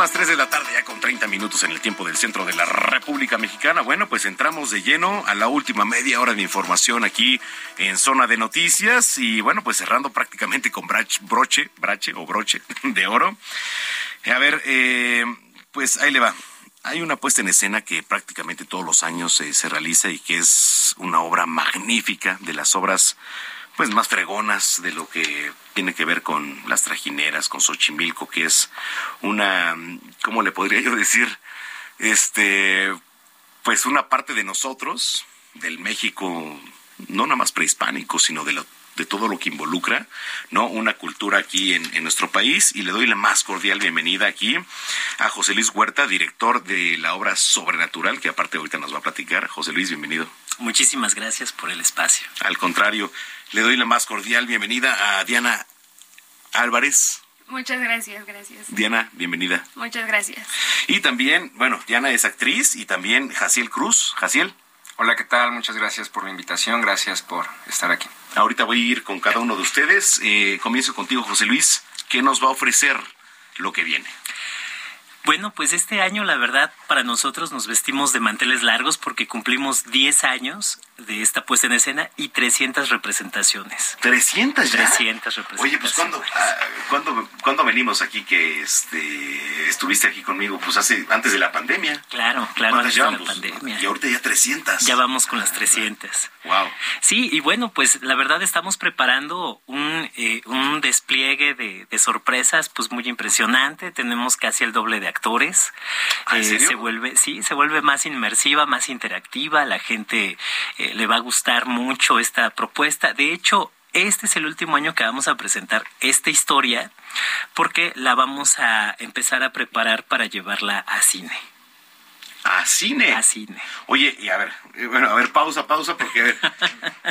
Speaker 1: Las 3 de la tarde, ya con 30 minutos en el tiempo del centro de la República Mexicana. Bueno, pues entramos de lleno a la última media hora de información aquí en Zona de Noticias. Y bueno, pues cerrando prácticamente con brach- broche, brache o broche <laughs> de oro. A ver, eh, pues ahí le va. Hay una puesta en escena que prácticamente todos los años eh, se realiza y que es una obra magnífica de las obras pues más fregonas de lo que tiene que ver con las trajineras, con Xochimilco, que es una, ¿cómo le podría yo decir? Este, pues una parte de nosotros, del México, no nada más prehispánico, sino de, lo- de todo lo que involucra, ¿no? Una cultura aquí en, en nuestro país. Y le doy la más cordial bienvenida aquí a José Luis Huerta, director de la obra Sobrenatural, que aparte ahorita nos va a platicar. José Luis, bienvenido.
Speaker 19: Muchísimas gracias por el espacio.
Speaker 1: Al contrario, le doy la más cordial bienvenida a Diana Álvarez.
Speaker 20: Muchas gracias, gracias.
Speaker 1: Diana, bienvenida.
Speaker 20: Muchas gracias.
Speaker 1: Y también, bueno, Diana es actriz y también Jaciel Cruz. Jaciel.
Speaker 21: Hola, ¿qué tal? Muchas gracias por la invitación, gracias por estar aquí.
Speaker 1: Ahorita voy a ir con cada uno de ustedes. Eh, comienzo contigo, José Luis. ¿Qué nos va a ofrecer lo que viene?
Speaker 19: Bueno, pues este año la verdad para nosotros nos vestimos de manteles largos porque cumplimos 10 años de esta puesta en escena y 300 representaciones.
Speaker 1: ¿300 ya?
Speaker 19: 300 representaciones.
Speaker 1: Oye, pues ¿cuándo, ah, ¿cuándo, cuándo venimos aquí que este, estuviste aquí conmigo? Pues hace, antes de la pandemia.
Speaker 19: Claro, claro,
Speaker 1: ¿Cuántas
Speaker 19: antes de la pandemia.
Speaker 1: Y ahorita ya 300.
Speaker 19: Ya vamos con las 300.
Speaker 1: Wow.
Speaker 19: Sí, y bueno, pues la verdad estamos preparando un, eh, un despliegue de, de sorpresas pues muy impresionante. Tenemos casi el doble de actores.
Speaker 1: ¿Ah, en
Speaker 19: Eh,
Speaker 1: serio?
Speaker 19: se vuelve, sí, se vuelve más inmersiva, más interactiva. La gente eh, le va a gustar mucho esta propuesta. De hecho, este es el último año que vamos a presentar esta historia porque la vamos a empezar a preparar para llevarla a cine.
Speaker 1: ¿A cine?
Speaker 19: A cine.
Speaker 1: Oye, y a ver, eh, bueno, a ver, pausa, pausa, porque a <laughs> ver,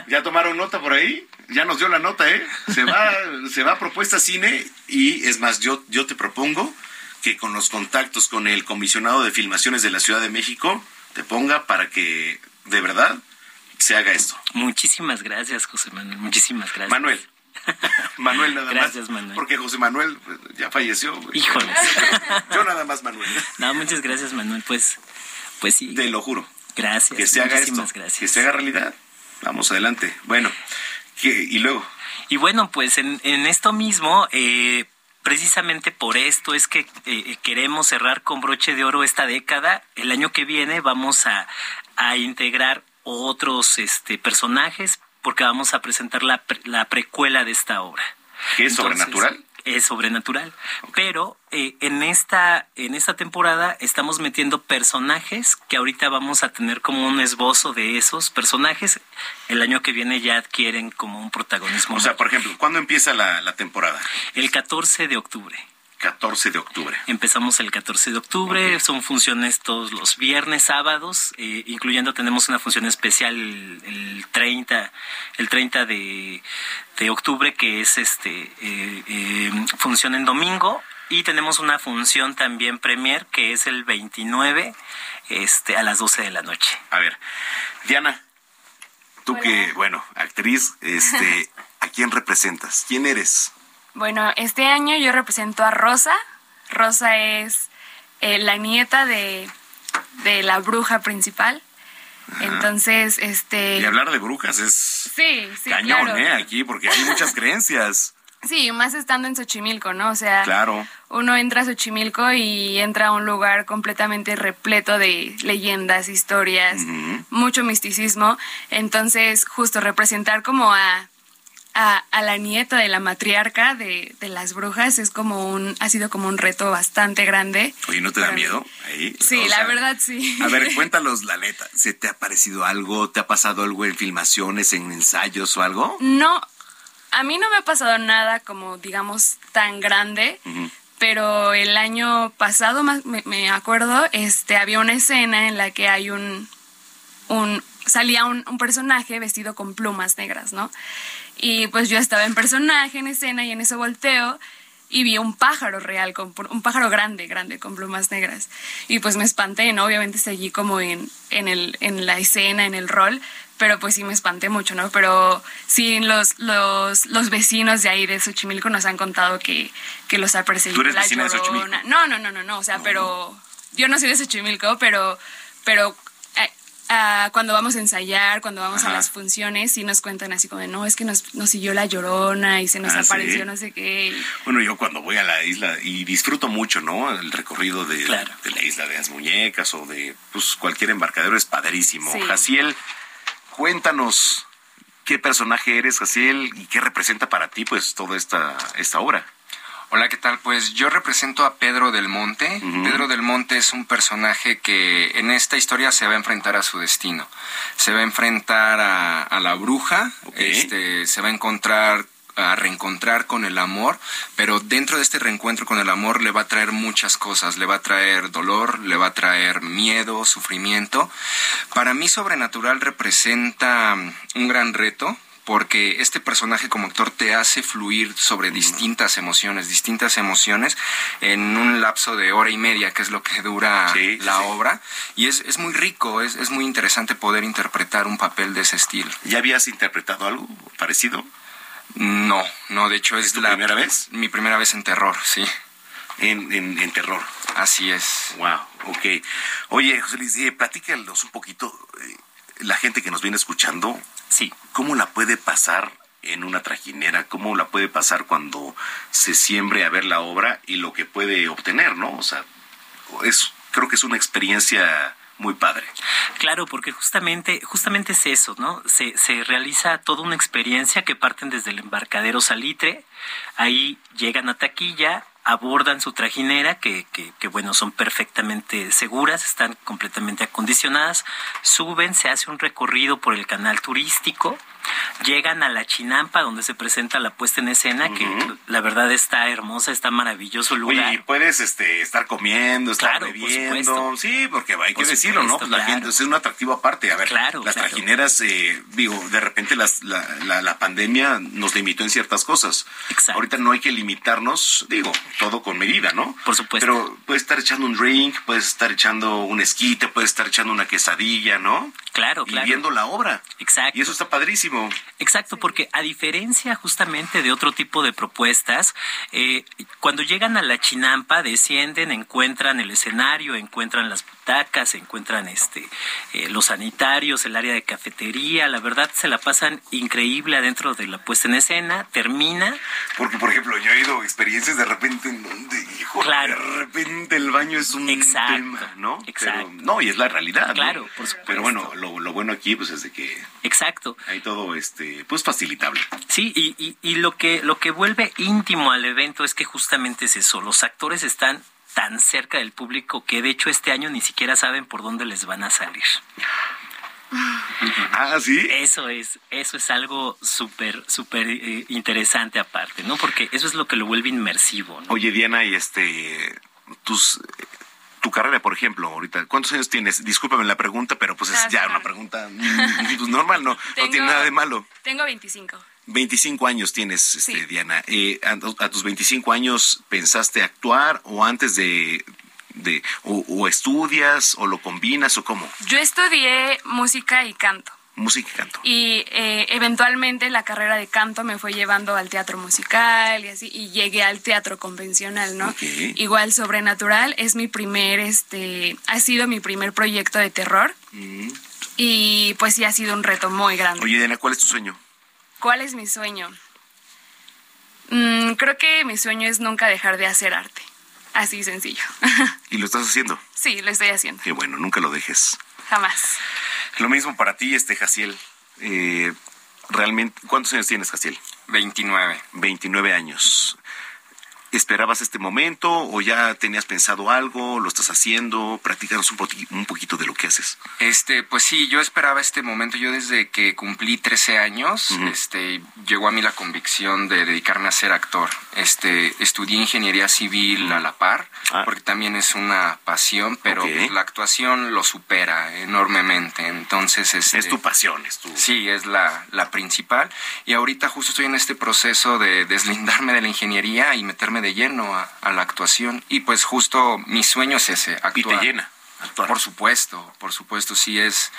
Speaker 1: ya tomaron nota por ahí, ya nos dio la nota, ¿eh? Se va, se va a propuesta cine y es más, yo, yo te propongo que con los contactos con el comisionado de filmaciones de la Ciudad de México te ponga para que de verdad se haga esto.
Speaker 19: Muchísimas gracias, José Manuel. Muchísimas gracias.
Speaker 1: Manuel. <laughs> Manuel nada
Speaker 19: Gracias,
Speaker 1: más.
Speaker 19: Manuel.
Speaker 1: Porque José Manuel pues, ya falleció. güey.
Speaker 19: Híjole. <laughs>
Speaker 1: Yo nada más Manuel.
Speaker 19: No, muchas gracias, Manuel. Pues, pues sí.
Speaker 1: Te lo juro.
Speaker 19: Gracias.
Speaker 1: Que se haga esto.
Speaker 19: Muchísimas gracias.
Speaker 1: Que se haga realidad. Vamos adelante. Bueno, ¿qué- y luego.
Speaker 19: Y bueno, pues en, en esto mismo, eh, precisamente por esto es que eh, queremos cerrar con broche de oro esta década. El año que viene vamos a, a integrar otros este, personajes porque vamos a presentar la, pre- la precuela de esta obra.
Speaker 1: ¿Qué es sobrenatural?
Speaker 19: Es sobrenatural. Pero eh, en esta en esta temporada estamos metiendo personajes que ahorita vamos a tener como un esbozo de esos personajes. El año que viene ya adquieren como un protagonismo.
Speaker 1: O sea, por ejemplo, ¿cuándo empieza la, la temporada?
Speaker 19: El 14 de octubre.
Speaker 1: 14 de octubre.
Speaker 19: Empezamos el 14 de octubre, son funciones todos los viernes, sábados, eh, incluyendo tenemos una función especial el, el 30, el 30 de, de octubre que es este eh, eh, función en domingo y tenemos una función también premier que es el 29 este a las 12 de la noche.
Speaker 1: A ver, Diana, tú que, bueno, actriz, este, <laughs> ¿a quién representas? ¿Quién eres?
Speaker 20: Bueno, este año yo represento a Rosa. Rosa es eh, la nieta de, de la bruja principal. Entonces, este...
Speaker 1: Y hablar de brujas es
Speaker 20: Sí, sí,
Speaker 1: cañón,
Speaker 20: claro.
Speaker 1: ¿eh? Aquí, porque hay muchas creencias.
Speaker 20: Sí, más estando en Xochimilco, ¿no? O sea,
Speaker 1: Claro.
Speaker 20: uno entra a Xochimilco y entra a un lugar completamente repleto de leyendas, historias, mucho misticismo. Entonces, justo representar como a, a, a la nieta de la matriarca de, de las brujas es como un, ha sido como un reto bastante grande.
Speaker 1: Oye, ¿no te da miedo? Ahí,
Speaker 20: Sí,
Speaker 1: o
Speaker 20: la verdad sí.
Speaker 1: A ver, <laughs> cuéntanos la neta. ¿Se te ha parecido algo? ¿Te ha pasado algo en filmaciones, en ensayos o algo?
Speaker 20: No, a mí no me ha pasado nada como, digamos, tan grande. pero el año pasado me, me acuerdo este había una escena en la que hay un un salía un, un personaje vestido con plumas negras no y pues yo estaba en personaje en escena y en eso volteo y vi un pájaro real con un pájaro grande grande con plumas negras y pues me espanté no obviamente seguí como en en el en la escena en el rol pero pues sí me espanté mucho, ¿no? Pero sí, los, los, los vecinos de ahí de Xochimilco nos han contado que, que los ha perseguido
Speaker 1: ¿Tú eres
Speaker 20: la
Speaker 1: vecina de Xochimilco?
Speaker 20: Llorona. No, no, no, no, no, o sea, pero yo no soy de Xochimilco, pero, pero ah, cuando vamos a ensayar, cuando vamos a las funciones, sí nos cuentan así como de, no, es que nos, nos siguió la llorona y se nos
Speaker 1: Ah, ¿sí?
Speaker 20: apareció no sé qué.
Speaker 1: Bueno, yo cuando voy a la isla y disfruto mucho, ¿no? El recorrido de, de la isla de las muñecas o de pues, cualquier embarcadero es padrísimo.
Speaker 22: Sí.
Speaker 1: Jaciel, cuéntanos qué personaje eres, Jaciel, y qué representa para ti, pues, toda esta, esta obra.
Speaker 22: Hola, ¿qué tal? Pues yo represento a Pedro del Monte. Pedro del Monte es un personaje que en esta historia se va a enfrentar a su destino. Se va a enfrentar a, a la bruja, este, se va a encontrar a reencontrar con el amor, pero dentro de este reencuentro con el amor le va a traer muchas cosas, le va a traer dolor, le va a traer miedo, sufrimiento. Para mí Sobrenatural representa un gran reto, porque este personaje como actor te hace fluir sobre distintas emociones, distintas emociones en un lapso de hora y media, que es lo que dura la obra. Y es, es muy rico, es, es muy interesante poder interpretar un papel de ese estilo.
Speaker 1: ¿Ya habías interpretado algo parecido?
Speaker 22: No, no, de hecho es,
Speaker 1: tu
Speaker 22: la
Speaker 1: primera vez?
Speaker 22: Mi primera vez en terror, sí.
Speaker 1: En, en, en terror.
Speaker 22: Así es.
Speaker 1: Wow, ok. Oye, José Luis, eh, platícanos un poquito, eh, la gente que nos viene escuchando,
Speaker 19: sí.
Speaker 1: ¿cómo la puede pasar en una trajinera? ¿Cómo la puede pasar cuando se siembre a ver la obra y lo que puede obtener, no? O sea, es, creo que es una experiencia muy padre.
Speaker 19: Claro, porque justamente, justamente es eso, ¿no? Se, se realiza toda una experiencia que parten desde el embarcadero Salitre, ahí llegan a taquilla, abordan su trajinera, que, que, que, bueno, son perfectamente seguras, están completamente acondicionadas, suben, se hace un recorrido por el canal turístico, llegan a la Chinampa donde se presenta la puesta en escena, que la verdad está hermosa, está maravilloso el lugar.
Speaker 1: Oye, y puedes este, estar comiendo, estar bebiendo. Sí, porque hay que decirlo, ¿no? Pues la gente es un atractivo aparte. A ver, las trajineras, eh, digo, de repente las, la, la, la, pandemia nos limitó en ciertas cosas. Exacto. Ahorita no hay que limitarnos, digo, todo con medida, ¿no?
Speaker 19: Por supuesto.
Speaker 1: Pero puedes estar echando un drink, puedes estar echando un esquite, puedes estar echando una quesadilla, ¿no?
Speaker 19: Claro,
Speaker 1: y viendo la obra.
Speaker 19: Exacto.
Speaker 1: Y eso está padrísimo.
Speaker 19: Exacto, porque a diferencia justamente de otro tipo de propuestas, eh, cuando llegan a la Chinampa, descienden, encuentran el escenario, encuentran las butacas, encuentran este eh, los sanitarios, el área de cafetería, la verdad se la pasan increíble adentro de la puesta en escena, termina.
Speaker 1: Porque, por ejemplo, yo he ido experiencias de repente en donde, hijo, de repente el baño es un
Speaker 19: Exacto.
Speaker 1: tema, ¿no?
Speaker 19: Exacto.
Speaker 1: no, y es la realidad.
Speaker 19: Claro, por supuesto.
Speaker 1: Pero bueno, lo, lo, bueno aquí pues es de que
Speaker 19: exacto
Speaker 1: hay todo este pues facilitable
Speaker 19: sí y, y, y, lo que lo que vuelve íntimo al evento es que justamente es eso los actores están tan cerca del público que de hecho este año ni siquiera saben por dónde les van a salir
Speaker 1: Ah, sí.
Speaker 19: Eso es, eso es algo súper, súper eh, interesante aparte, ¿no? Porque eso es lo que lo vuelve inmersivo. ¿no?
Speaker 1: Oye, Diana, y este, tus tu carrera, por ejemplo, ahorita, ¿cuántos años tienes? Discúlpame la pregunta, pero pues es ya una pregunta pues, normal, ¿no?
Speaker 20: Tengo,
Speaker 1: no tiene nada de malo.
Speaker 20: Tengo 25.
Speaker 1: 25 años tienes, este,
Speaker 20: Sí.
Speaker 1: Diana. Eh, a, a tus 25 años, ¿pensaste actuar o antes de, de o, o estudias o lo combinas o cómo?
Speaker 20: Yo estudié música y canto.
Speaker 1: Música y canto.
Speaker 20: Y eh, eventualmente la carrera de canto me fue llevando al teatro musical y así, y llegué al teatro convencional, ¿no? Igual Sobrenatural es mi primer, este, ha sido mi primer proyecto de terror
Speaker 1: Mm.
Speaker 20: y pues sí ha sido un reto muy grande.
Speaker 1: Oye, Diana, ¿cuál es tu sueño?
Speaker 20: ¿Cuál es mi sueño? Mm, creo que mi sueño es nunca dejar de hacer arte. Así sencillo. <laughs>
Speaker 1: ¿Y lo estás haciendo?
Speaker 20: sí, lo estoy haciendo.
Speaker 1: Qué bueno, nunca lo dejes.
Speaker 20: Jamás.
Speaker 1: Lo mismo para ti, este Jaciel. Eh, realmente, ¿cuántos años tienes, Jaciel?
Speaker 22: 29.
Speaker 1: 29 años. ¿Esperabas este momento o ya tenías pensado algo? ¿Lo estás haciendo? Practícanos un, poti- un poquito de lo que haces.
Speaker 22: Este, pues sí, yo esperaba este momento. Yo desde que cumplí 13 años, este, llegó a mí la convicción de dedicarme a ser actor. Este, estudié ingeniería civil a la par, porque también es una pasión, pero
Speaker 1: Ok.
Speaker 22: la actuación lo supera enormemente. Entonces, este,
Speaker 1: Es tu pasión, es tu...
Speaker 22: Sí, es la, la principal. Y ahorita justo estoy en este proceso de deslindarme de la ingeniería y meterme de lleno a, a la actuación. Y pues justo mi sueño es ese, actuar.
Speaker 1: Y te llena.
Speaker 22: Por supuesto, por supuesto, sí es,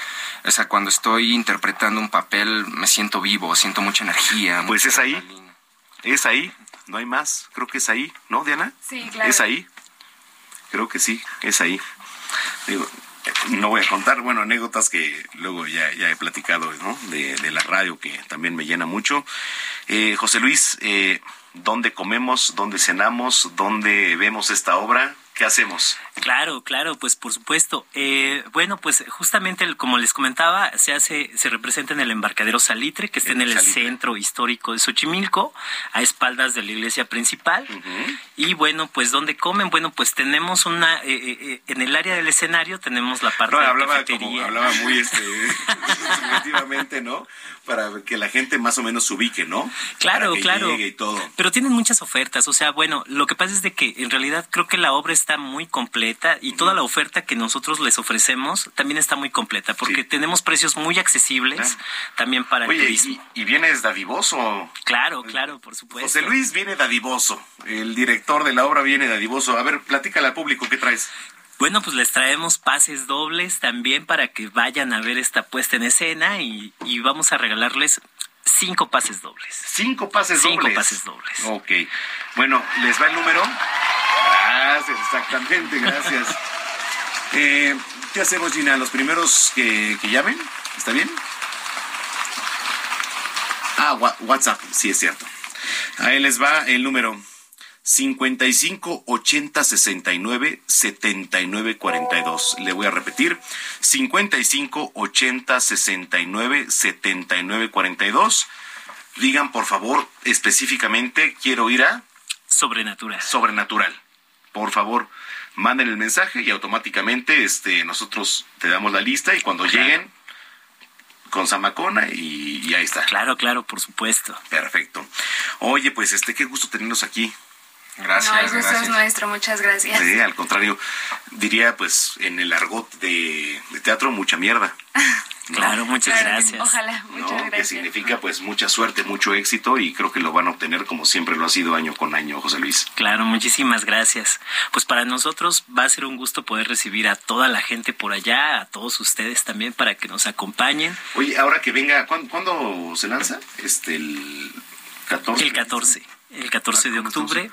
Speaker 22: o sea, cuando estoy interpretando un papel me siento vivo, siento mucha energía.
Speaker 1: Pues
Speaker 22: mucha
Speaker 1: es ahí.
Speaker 22: adrenalina.
Speaker 1: Es ahí. No hay más. Creo que es ahí. ¿No, Diana?
Speaker 20: Sí, claro.
Speaker 1: Es ahí. Creo que sí, es ahí. Digo, no voy a contar, bueno, anécdotas que luego ya, ya he platicado, ¿no? De, de la radio, que también me llena mucho. Eh, José Luis, eh, ¿dónde comemos? ¿Dónde cenamos? ¿Dónde vemos esta obra? ¿Qué hacemos?
Speaker 19: Claro, claro, pues por supuesto. Eh, bueno, pues justamente el- como les comentaba, se hace, se representa en el embarcadero Salitre, que está en el
Speaker 1: Salitre.
Speaker 19: centro histórico de Xochimilco, a espaldas de la iglesia principal. Y bueno, pues ¿dónde comen? Bueno, pues tenemos una, eh, eh, eh, en el área del escenario tenemos la parte
Speaker 1: No,
Speaker 19: de
Speaker 1: hablaba
Speaker 19: cafetería.
Speaker 1: como, hablaba muy este, <laughs> <laughs> ¿no? Para que la gente más o menos se ubique, ¿no?
Speaker 19: Claro,
Speaker 1: Para que
Speaker 19: claro.
Speaker 1: llegue y todo.
Speaker 19: Pero tienen muchas ofertas, o sea, bueno, lo que pasa es de que en realidad creo que la obra está muy completa y toda la oferta que nosotros les ofrecemos también está muy completa porque tenemos precios muy accesibles también para el
Speaker 1: Oye,
Speaker 19: turismo.
Speaker 1: y, y vienes dadivoso.
Speaker 19: Claro, claro, por supuesto.
Speaker 1: José Luis viene dadivoso. El director de la obra viene dadivoso. A ver, platícale al público qué traes.
Speaker 19: Bueno, pues les traemos pases dobles también para que vayan a ver esta puesta en escena y, y vamos a regalarles cinco pases dobles.
Speaker 1: Cinco pases
Speaker 19: Cinco
Speaker 1: dobles.
Speaker 19: pases dobles.
Speaker 1: Ok. Bueno, ¿les va el número? Gracias, exactamente, gracias. Eh, ¿Qué hacemos, Gina? ¿Los primeros que, que llamen? ¿Está bien? Ah, WhatsApp, sí es cierto. Ahí les va el número 55 80 69 79 42. Le voy a repetir. 55 80 69 79 42. Digan, por favor, específicamente, quiero ir a
Speaker 19: Sobrenatural.
Speaker 1: Sobrenatural. Por favor, manden el mensaje y automáticamente este, nosotros te damos la lista y cuando lleguen, con Zamacona y, y ahí está.
Speaker 19: Claro, claro, por supuesto.
Speaker 1: Perfecto. Oye, pues este, qué gusto tenernos aquí.
Speaker 21: Gracias,
Speaker 20: no, el gusto
Speaker 21: gracias.
Speaker 20: es nuestro, muchas gracias.
Speaker 1: Sí, al contrario, diría pues en el argot de, de teatro mucha mierda. <laughs> ¿no?
Speaker 19: Claro, muchas
Speaker 20: Claro,
Speaker 19: gracias.
Speaker 20: Ojalá,
Speaker 1: ¿no?
Speaker 20: muchas
Speaker 1: Que
Speaker 20: gracias.
Speaker 1: significa pues mucha suerte, mucho éxito y creo que lo van a obtener como siempre lo ha sido año con año, José Luis.
Speaker 19: Claro, muchísimas gracias. Pues para nosotros va a ser un gusto poder recibir a toda la gente por allá, a todos ustedes también para que nos acompañen.
Speaker 1: Oye, ahora que venga, ¿cuándo, cuándo se lanza? Este, el 14.
Speaker 19: El 14, el 14 de octubre.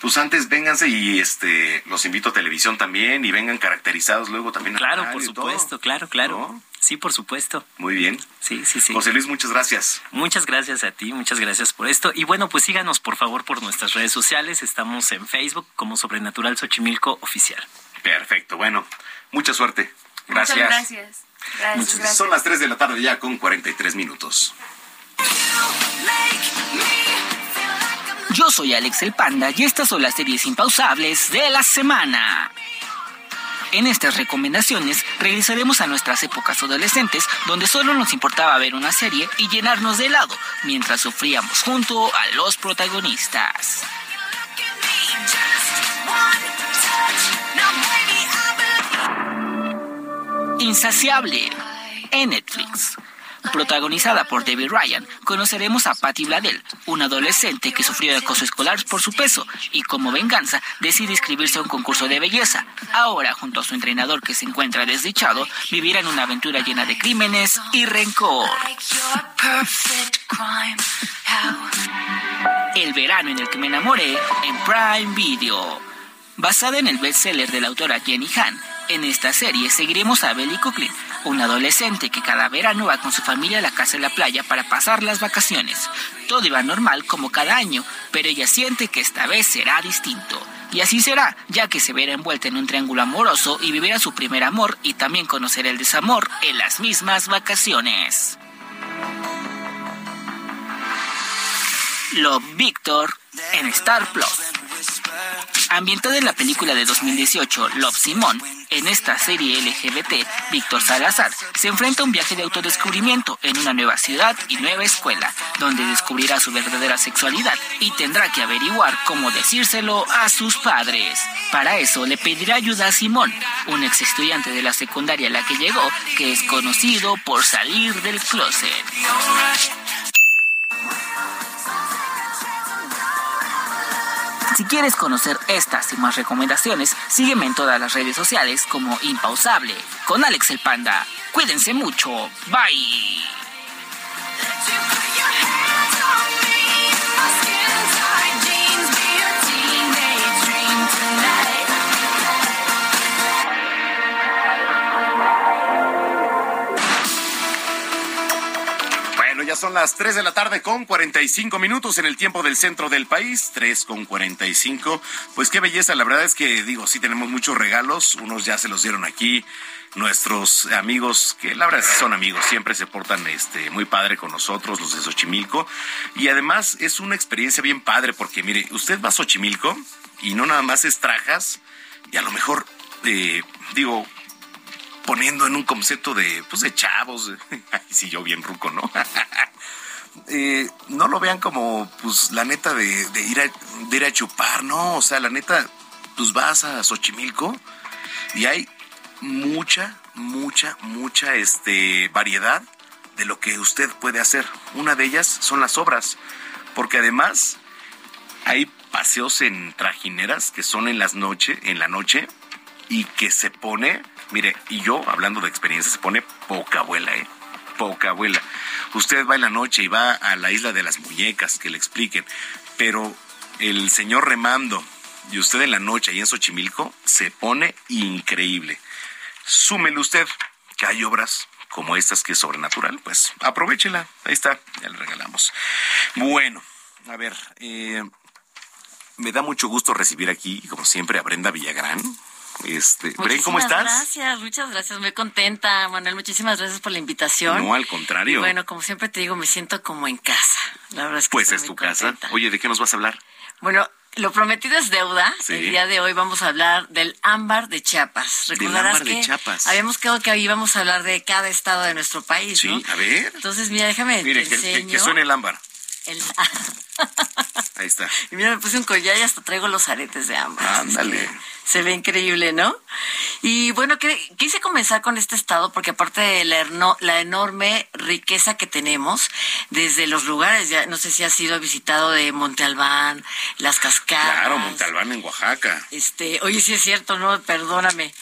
Speaker 1: Pues antes vénganse y este los invito a televisión también y vengan caracterizados luego también. a
Speaker 19: Claro,
Speaker 1: radio
Speaker 19: por supuesto, claro, claro.
Speaker 1: ¿No?
Speaker 19: Sí, por supuesto.
Speaker 1: Muy bien.
Speaker 19: Sí, sí, sí.
Speaker 1: José Luis, muchas gracias.
Speaker 19: Muchas gracias a ti, muchas gracias por esto. Y bueno, pues síganos por favor por nuestras redes sociales. Estamos en Facebook como Sobrenatural Xochimilco Oficial.
Speaker 1: Perfecto, bueno, mucha suerte.
Speaker 20: Muchas
Speaker 1: Gracias.
Speaker 20: gracias. Gracias, gracias.
Speaker 1: Son las 3 de la tarde ya con 43 minutos.
Speaker 23: Yo soy Alex el Panda y estas son las series impausables de la semana. En estas recomendaciones regresaremos a nuestras épocas adolescentes donde solo nos importaba ver una serie y llenarnos de helado mientras sufríamos junto a los protagonistas. Insaciable en Netflix. Protagonizada por David Ryan, conoceremos a Patty Bladel, una adolescente que sufrió acoso escolar por su peso y como venganza decide inscribirse a un concurso de belleza. Ahora, junto a su entrenador que se encuentra desdichado, vivirán una aventura llena de crímenes y rencor. El verano en el que me enamoré en Prime Video. Basada en el bestseller de la autora Jenny Han, en esta serie seguiremos a Belly Cooklin, una adolescente que cada verano va con su familia a la casa de la playa para pasar las vacaciones. Todo iba normal como cada año, pero ella siente que esta vez será distinto. Y así será, ya que se verá envuelta en un triángulo amoroso y vivirá su primer amor y también conocer el desamor en las mismas vacaciones. Love Victor en Star Plus. Ambientada en la película de 2018 Love Simón, en esta serie LGBT, Víctor Salazar se enfrenta a un viaje de autodescubrimiento en una nueva ciudad y nueva escuela, donde descubrirá su verdadera sexualidad y tendrá que averiguar cómo decírselo a sus padres. Para eso le pedirá ayuda a Simón, un ex estudiante de la secundaria a la que llegó, que es conocido por salir del closet. Si quieres conocer estas y más recomendaciones, sígueme en todas las redes sociales como Impausable, con Alex el Panda. Cuídense mucho. Bye.
Speaker 1: Son las 3 de la tarde con 45 minutos en el tiempo del centro del país, 3 con 45. Pues qué belleza, la verdad es que digo, sí tenemos muchos regalos, unos ya se los dieron aquí nuestros amigos, que la verdad son amigos, siempre se portan este muy padre con nosotros, los de Xochimilco, y además es una experiencia bien padre porque mire, usted va a Xochimilco y no nada más es trajas y a lo mejor eh, digo poniendo en un concepto de pues de chavos, <laughs> ay sí yo bien ruco, ¿no? <laughs> Eh, no lo vean como pues la neta de, ir a, de ir a chupar, no, o sea, la neta, pues vas a Xochimilco y hay mucha, mucha, mucha este, variedad de lo que usted puede hacer. Una de ellas son las obras, porque además hay paseos en trajineras que son en las noche, en la noche y que se pone, mire, y yo hablando de experiencia se pone poca abuela, eh, poca abuela. Usted va en la noche y va a la isla de las muñecas que le expliquen, pero el señor remando y usted en la noche ahí en Xochimilco se pone increíble súmele usted que hay obras como estas que es sobrenatural, pues aprovechela. Ahí está, ya le regalamos. Bueno, a ver, eh, me da mucho gusto recibir aquí, como siempre, a Brenda Villagrán. Este, Bren, ¿cómo estás?
Speaker 24: Gracias, muchas gracias, muy contenta, Manuel, muchísimas gracias por la invitación.
Speaker 1: No, al contrario.
Speaker 24: Y bueno, como siempre te digo, me siento como en casa. La verdad es que
Speaker 1: Pues es tu casa. Oye, ¿de qué nos vas a hablar?
Speaker 24: Bueno, Lo prometido es deuda.
Speaker 1: Sí.
Speaker 24: El día de hoy vamos a hablar del ámbar de Chiapas.
Speaker 1: Del
Speaker 24: Recordarás
Speaker 1: ámbar de Chiapas.
Speaker 24: habíamos quedado que íbamos a hablar de cada estado de nuestro país,
Speaker 1: Sí,
Speaker 24: ¿no?
Speaker 1: a ver.
Speaker 24: Entonces, mira, déjame
Speaker 1: Mire,
Speaker 24: te
Speaker 1: que, que-
Speaker 24: enseño.
Speaker 1: que suene el ámbar.
Speaker 24: El- <laughs>
Speaker 1: Ahí está.
Speaker 24: Y mira, me puse un collar y hasta traigo los aretes de ámbar.
Speaker 1: Ándale. <laughs>
Speaker 24: Se ve increíble, ¿no? Y bueno, quise comenzar con este estado porque aparte de la, erno- la enorme riqueza que tenemos, desde los lugares, ya no sé si has sido visitado de Monte Albán, las cascadas.
Speaker 1: Claro, Montalbán en Oaxaca.
Speaker 24: Este, oye, sí es cierto, no, perdóname.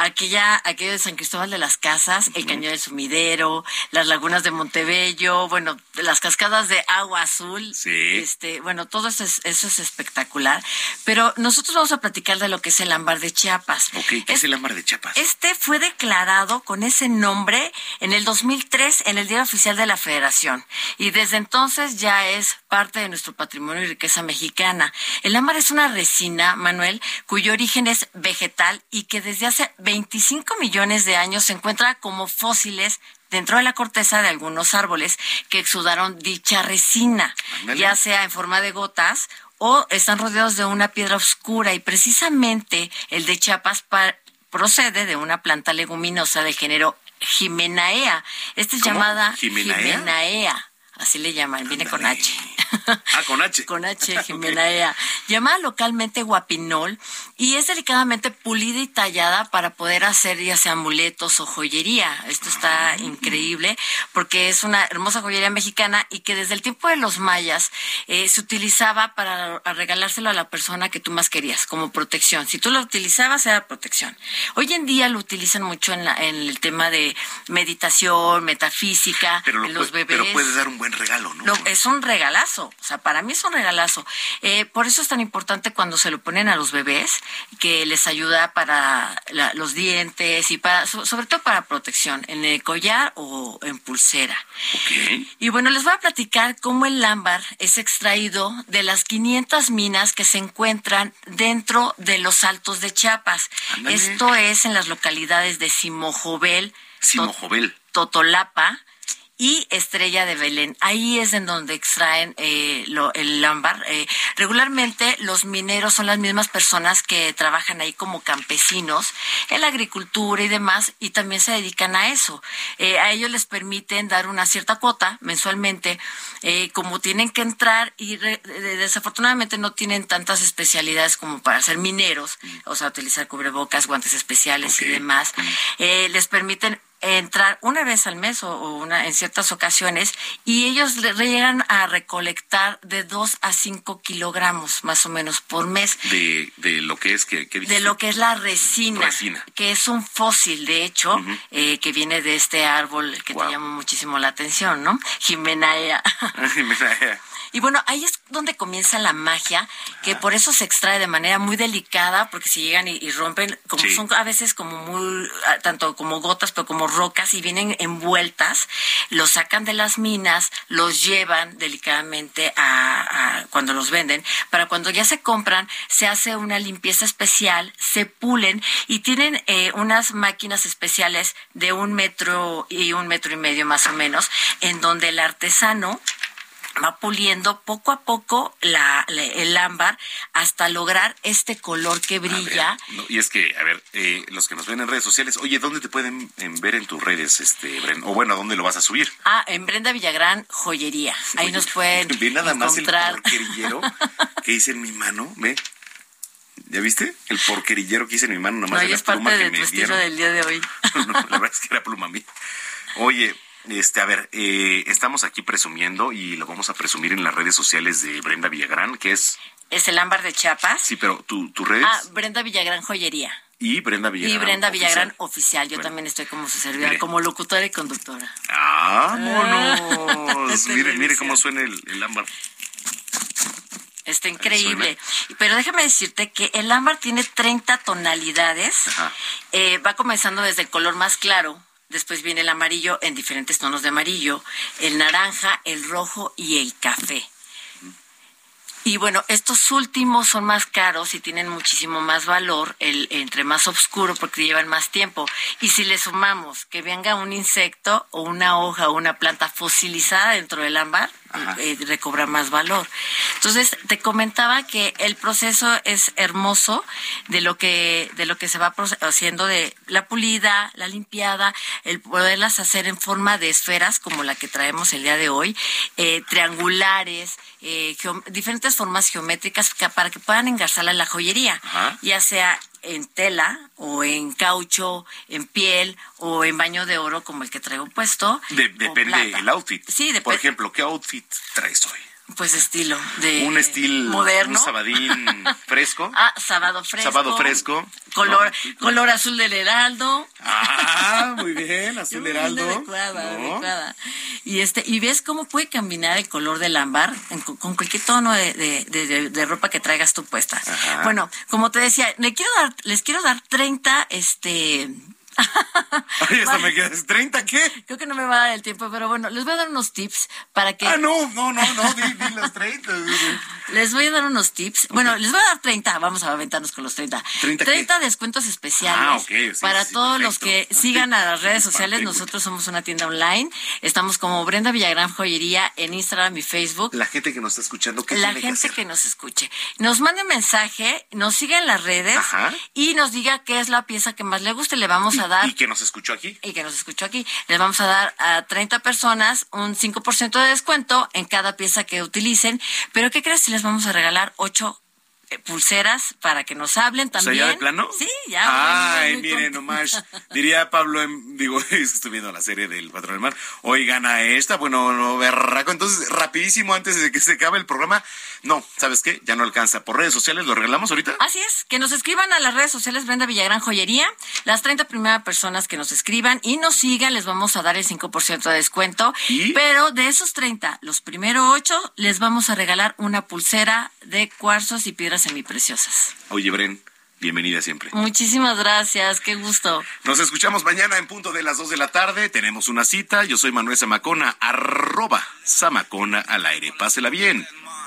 Speaker 24: Aquella, aquello de San Cristóbal de las Casas, el Cañón del Sumidero, las lagunas de Montebello, bueno, las cascadas de agua azul.
Speaker 1: Sí.
Speaker 24: Este, bueno, todo eso es, eso es espectacular. Pero nosotros vamos a platicar de lo que es el ámbar de Chiapas.
Speaker 1: Ok, ¿qué es, el ámbar de Chiapas?
Speaker 24: Este fue declarado con ese nombre en el 2003 en el Diario Oficial de la Federación y desde entonces ya es parte de nuestro patrimonio y riqueza mexicana. El ámbar es una resina, Manuel, cuyo origen es vegetal y que desde hace 25 millones de años se encuentra como fósiles dentro de la corteza de algunos árboles que exudaron dicha resina, ya sea en forma de gotas o están rodeados de una piedra oscura y precisamente el de Chiapas pa- procede de una planta leguminosa del género Jimenaea. Esta es
Speaker 1: ¿Cómo?
Speaker 24: llamada
Speaker 1: ¿Jimenaea?
Speaker 24: Jimenaea. Así le llaman, viene con H.
Speaker 1: Ah, con H. <laughs>
Speaker 24: Con H, <laughs> Jimenaea. Llamada localmente guapinol y es delicadamente pulida y tallada para poder hacer ya sea amuletos o joyería. Esto está increíble porque es una hermosa joyería mexicana y que desde el tiempo de los mayas eh, se utilizaba para regalárselo a la persona que tú más querías como protección. Si tú lo utilizabas era protección. Hoy en día lo utilizan mucho en, la- en el tema de meditación, metafísica,
Speaker 1: Pero, lo
Speaker 24: en los
Speaker 1: puede-
Speaker 24: bebés.
Speaker 1: pero puedes dar un buen regalo, ¿no?
Speaker 24: No, es un regalazo. O sea, para mí es un regalazo. Eh, por eso es tan importante cuando se lo ponen a los bebés, que les ayuda para la- los dientes y para, so- sobre todo para protección, en el collar o en pulsera. Y bueno, les voy a platicar cómo el ámbar es extraído de las 500 minas que se encuentran dentro de los altos de Chiapas. Esto es en las localidades de Simojovel,
Speaker 1: Simojovel.
Speaker 24: Totolapa y Estrella de Belén. Ahí es en donde extraen eh, lo- el ámbar. Eh, regularmente los mineros son las mismas personas que trabajan ahí como campesinos en la agricultura y demás y también se dedican a eso. Eh, a ellos les permiten dar una cierta cuota mensualmente. Eh, como tienen que entrar y re- de- desafortunadamente no tienen tantas especialidades como para ser mineros, o sea, utilizar cubrebocas, guantes especiales y demás, eh, les permiten entrar una vez al mes o, una en ciertas ocasiones y ellos le- llegan a recolectar de 2 a 5 kilogramos más o menos por mes
Speaker 1: De, de lo que es, que, que
Speaker 24: de lo que es la resina,
Speaker 1: Resina.
Speaker 24: que es un fósil de hecho eh, que viene de este árbol que te llama muchísimo la atención, ¿no? Jimenaea. <laughs> Y bueno, ahí es donde comienza la magia, que por eso se extrae de manera muy delicada, porque si llegan y, y rompen, como
Speaker 1: Sí.
Speaker 24: son a veces como muy, ah, tanto como gotas, pero como rocas, y vienen envueltas, los sacan de las minas, los llevan delicadamente a, a cuando los venden, para cuando ya se compran, se hace una limpieza especial, se pulen y tienen eh, unas máquinas especiales de un metro y un metro y medio más o menos, en donde el artesano va puliendo poco a poco la, la- el ámbar hasta lograr este color que brilla.
Speaker 1: No, y es que, a ver, eh, los que nos ven en redes sociales, oye, ¿dónde te pueden ver en tus redes, este, Bren? O bueno, ¿dónde lo vas a subir?
Speaker 24: Ah, en Brenda Villagrán, joyería. Ahí nos pueden <laughs>
Speaker 1: Ve nada más el porquerillero que hice en mi mano, ve. ¿Ya viste? El porquerillero que hice en mi mano,
Speaker 24: No,
Speaker 1: nomás de
Speaker 24: ahí
Speaker 1: la
Speaker 24: es parte
Speaker 1: pluma que
Speaker 24: de
Speaker 1: me
Speaker 24: tu
Speaker 1: dieron.
Speaker 24: del día de hoy. <laughs>
Speaker 1: No, la verdad es que era pluma mía. Oye, este, a ver, eh, estamos aquí presumiendo y lo vamos a presumir en las redes sociales de Brenda Villagrán, que es,
Speaker 24: Es el ámbar de Chiapas.
Speaker 1: sí, pero tu, tu redes
Speaker 24: Ah, Brenda Villagrán, joyería.
Speaker 1: y Brenda Villagrán.
Speaker 24: y Brenda. Villagrán, oficial. Yo
Speaker 1: Bueno.
Speaker 24: también estoy como su servidora,
Speaker 1: Mire.
Speaker 24: como locutora y conductora.
Speaker 1: ¡Vámonos!
Speaker 24: Qué <laughs>
Speaker 1: mire, mire cómo suena el, el ámbar.
Speaker 24: Está increíble. Pero déjame decirte que el ámbar tiene 30 tonalidades. Eh, va comenzando desde el color más claro. Después viene el amarillo en diferentes tonos de amarillo, el naranja, el rojo y el café. Y bueno, estos últimos son más caros y tienen muchísimo más valor, el entre más oscuro porque llevan más tiempo. Y si le sumamos que venga un insecto o una hoja o una planta fosilizada dentro del ámbar, eh, recobra más valor. Entonces, te comentaba que el proceso es hermoso de lo que, de lo que se va haciendo de la pulida, la limpiada, el poderlas hacer en forma de esferas como la que traemos el día de hoy, eh, triangulares, eh, diferentes formas geométricas para que puedan engarzarla en la joyería, ya sea en tela o en caucho, en piel o en baño de oro como el que traigo puesto.
Speaker 1: depende del outfit.
Speaker 24: Sí,
Speaker 1: Por ejemplo, ¿qué outfit traes hoy?
Speaker 24: Pues estilo de
Speaker 1: un estilo
Speaker 24: moderno,
Speaker 1: un sabadín <laughs> fresco.
Speaker 24: Ah, sábado fresco.
Speaker 1: Sábado fresco.
Speaker 24: Color color azul del heraldo.
Speaker 1: Ah, <laughs> muy bien, azul heraldo.
Speaker 24: Adecuada, adecuada. Y este y ves cómo puede combinar el color del ámbar con, cualquier tono de, ropa que traigas tú puesta. Bueno, como te decía, le quiero dar les quiero dar 30 este <laughs>
Speaker 1: Ay, hasta me quedas. ¿30 qué?
Speaker 24: Creo que no me va a dar el tiempo, pero bueno, les voy a dar unos tips para que.
Speaker 1: Ah, no, no, no, no, di, los 30.
Speaker 24: les voy a dar unos tips. Bueno, les voy a dar 30, vamos a aventarnos con los 30. 30, descuentos especiales
Speaker 1: ah, okay.
Speaker 24: para todos los que sigan a las redes sociales. Nosotros somos una tienda online. Estamos como Brenda Villagrán Joyería en Instagram y Facebook.
Speaker 1: La gente que nos está escuchando, ¿qué
Speaker 24: La gente que, nos escuche. Nos mande mensaje, nos siga en las redes y nos diga qué es la pieza que más le guste. Le vamos a
Speaker 1: ¿Y que nos escuchó aquí?
Speaker 24: Y que nos escuchó aquí. Les vamos a dar a 30 personas un 5% de descuento en cada pieza que utilicen. Pero ¿qué crees si les vamos a regalar 8 eh, pulseras para que nos hablen también.
Speaker 1: ¿O sea, ya de plano?
Speaker 24: Sí, ya.
Speaker 1: Ay, miren nomás. <laughs> Diría Pablo, digo, <laughs> estoy viendo la serie del Patrón del Mar. Hoy gana esta, bueno, no, berraco. Entonces, rapidísimo, antes de que se acabe el programa, no, ¿sabes qué? Ya no alcanza. Por redes sociales, ¿lo regalamos ahorita?
Speaker 24: Así es, que nos escriban a las redes sociales Brenda Villagrán Joyería. Las 30 primeras personas que nos escriban y nos sigan, les vamos a dar el 5% de descuento. Pero de esos 30, los primeros 8, les vamos a regalar una pulsera de cuarzos y piedras semipreciosas.
Speaker 1: Oye, Bren. Bienvenida siempre.
Speaker 24: Muchísimas gracias, qué gusto.
Speaker 1: Nos escuchamos mañana en punto de las 2 de la tarde. Tenemos una cita. Yo soy Manuel Zamacona, arroba Zamacona al aire. Pásela bien.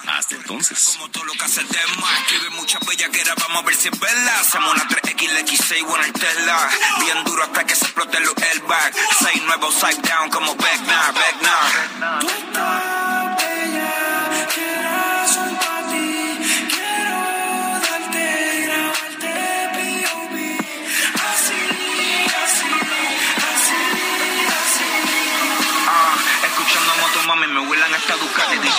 Speaker 1: Hasta entonces. Como todo lo que hace tema, escribe mucha bellaquera, vamos a ver si es verdad. Hacemos una 3X, bueno el Tesla. Bien duro hasta que se explote el airbag. 6 nuevos side down como Beckner, Beckner. Tú estás bella,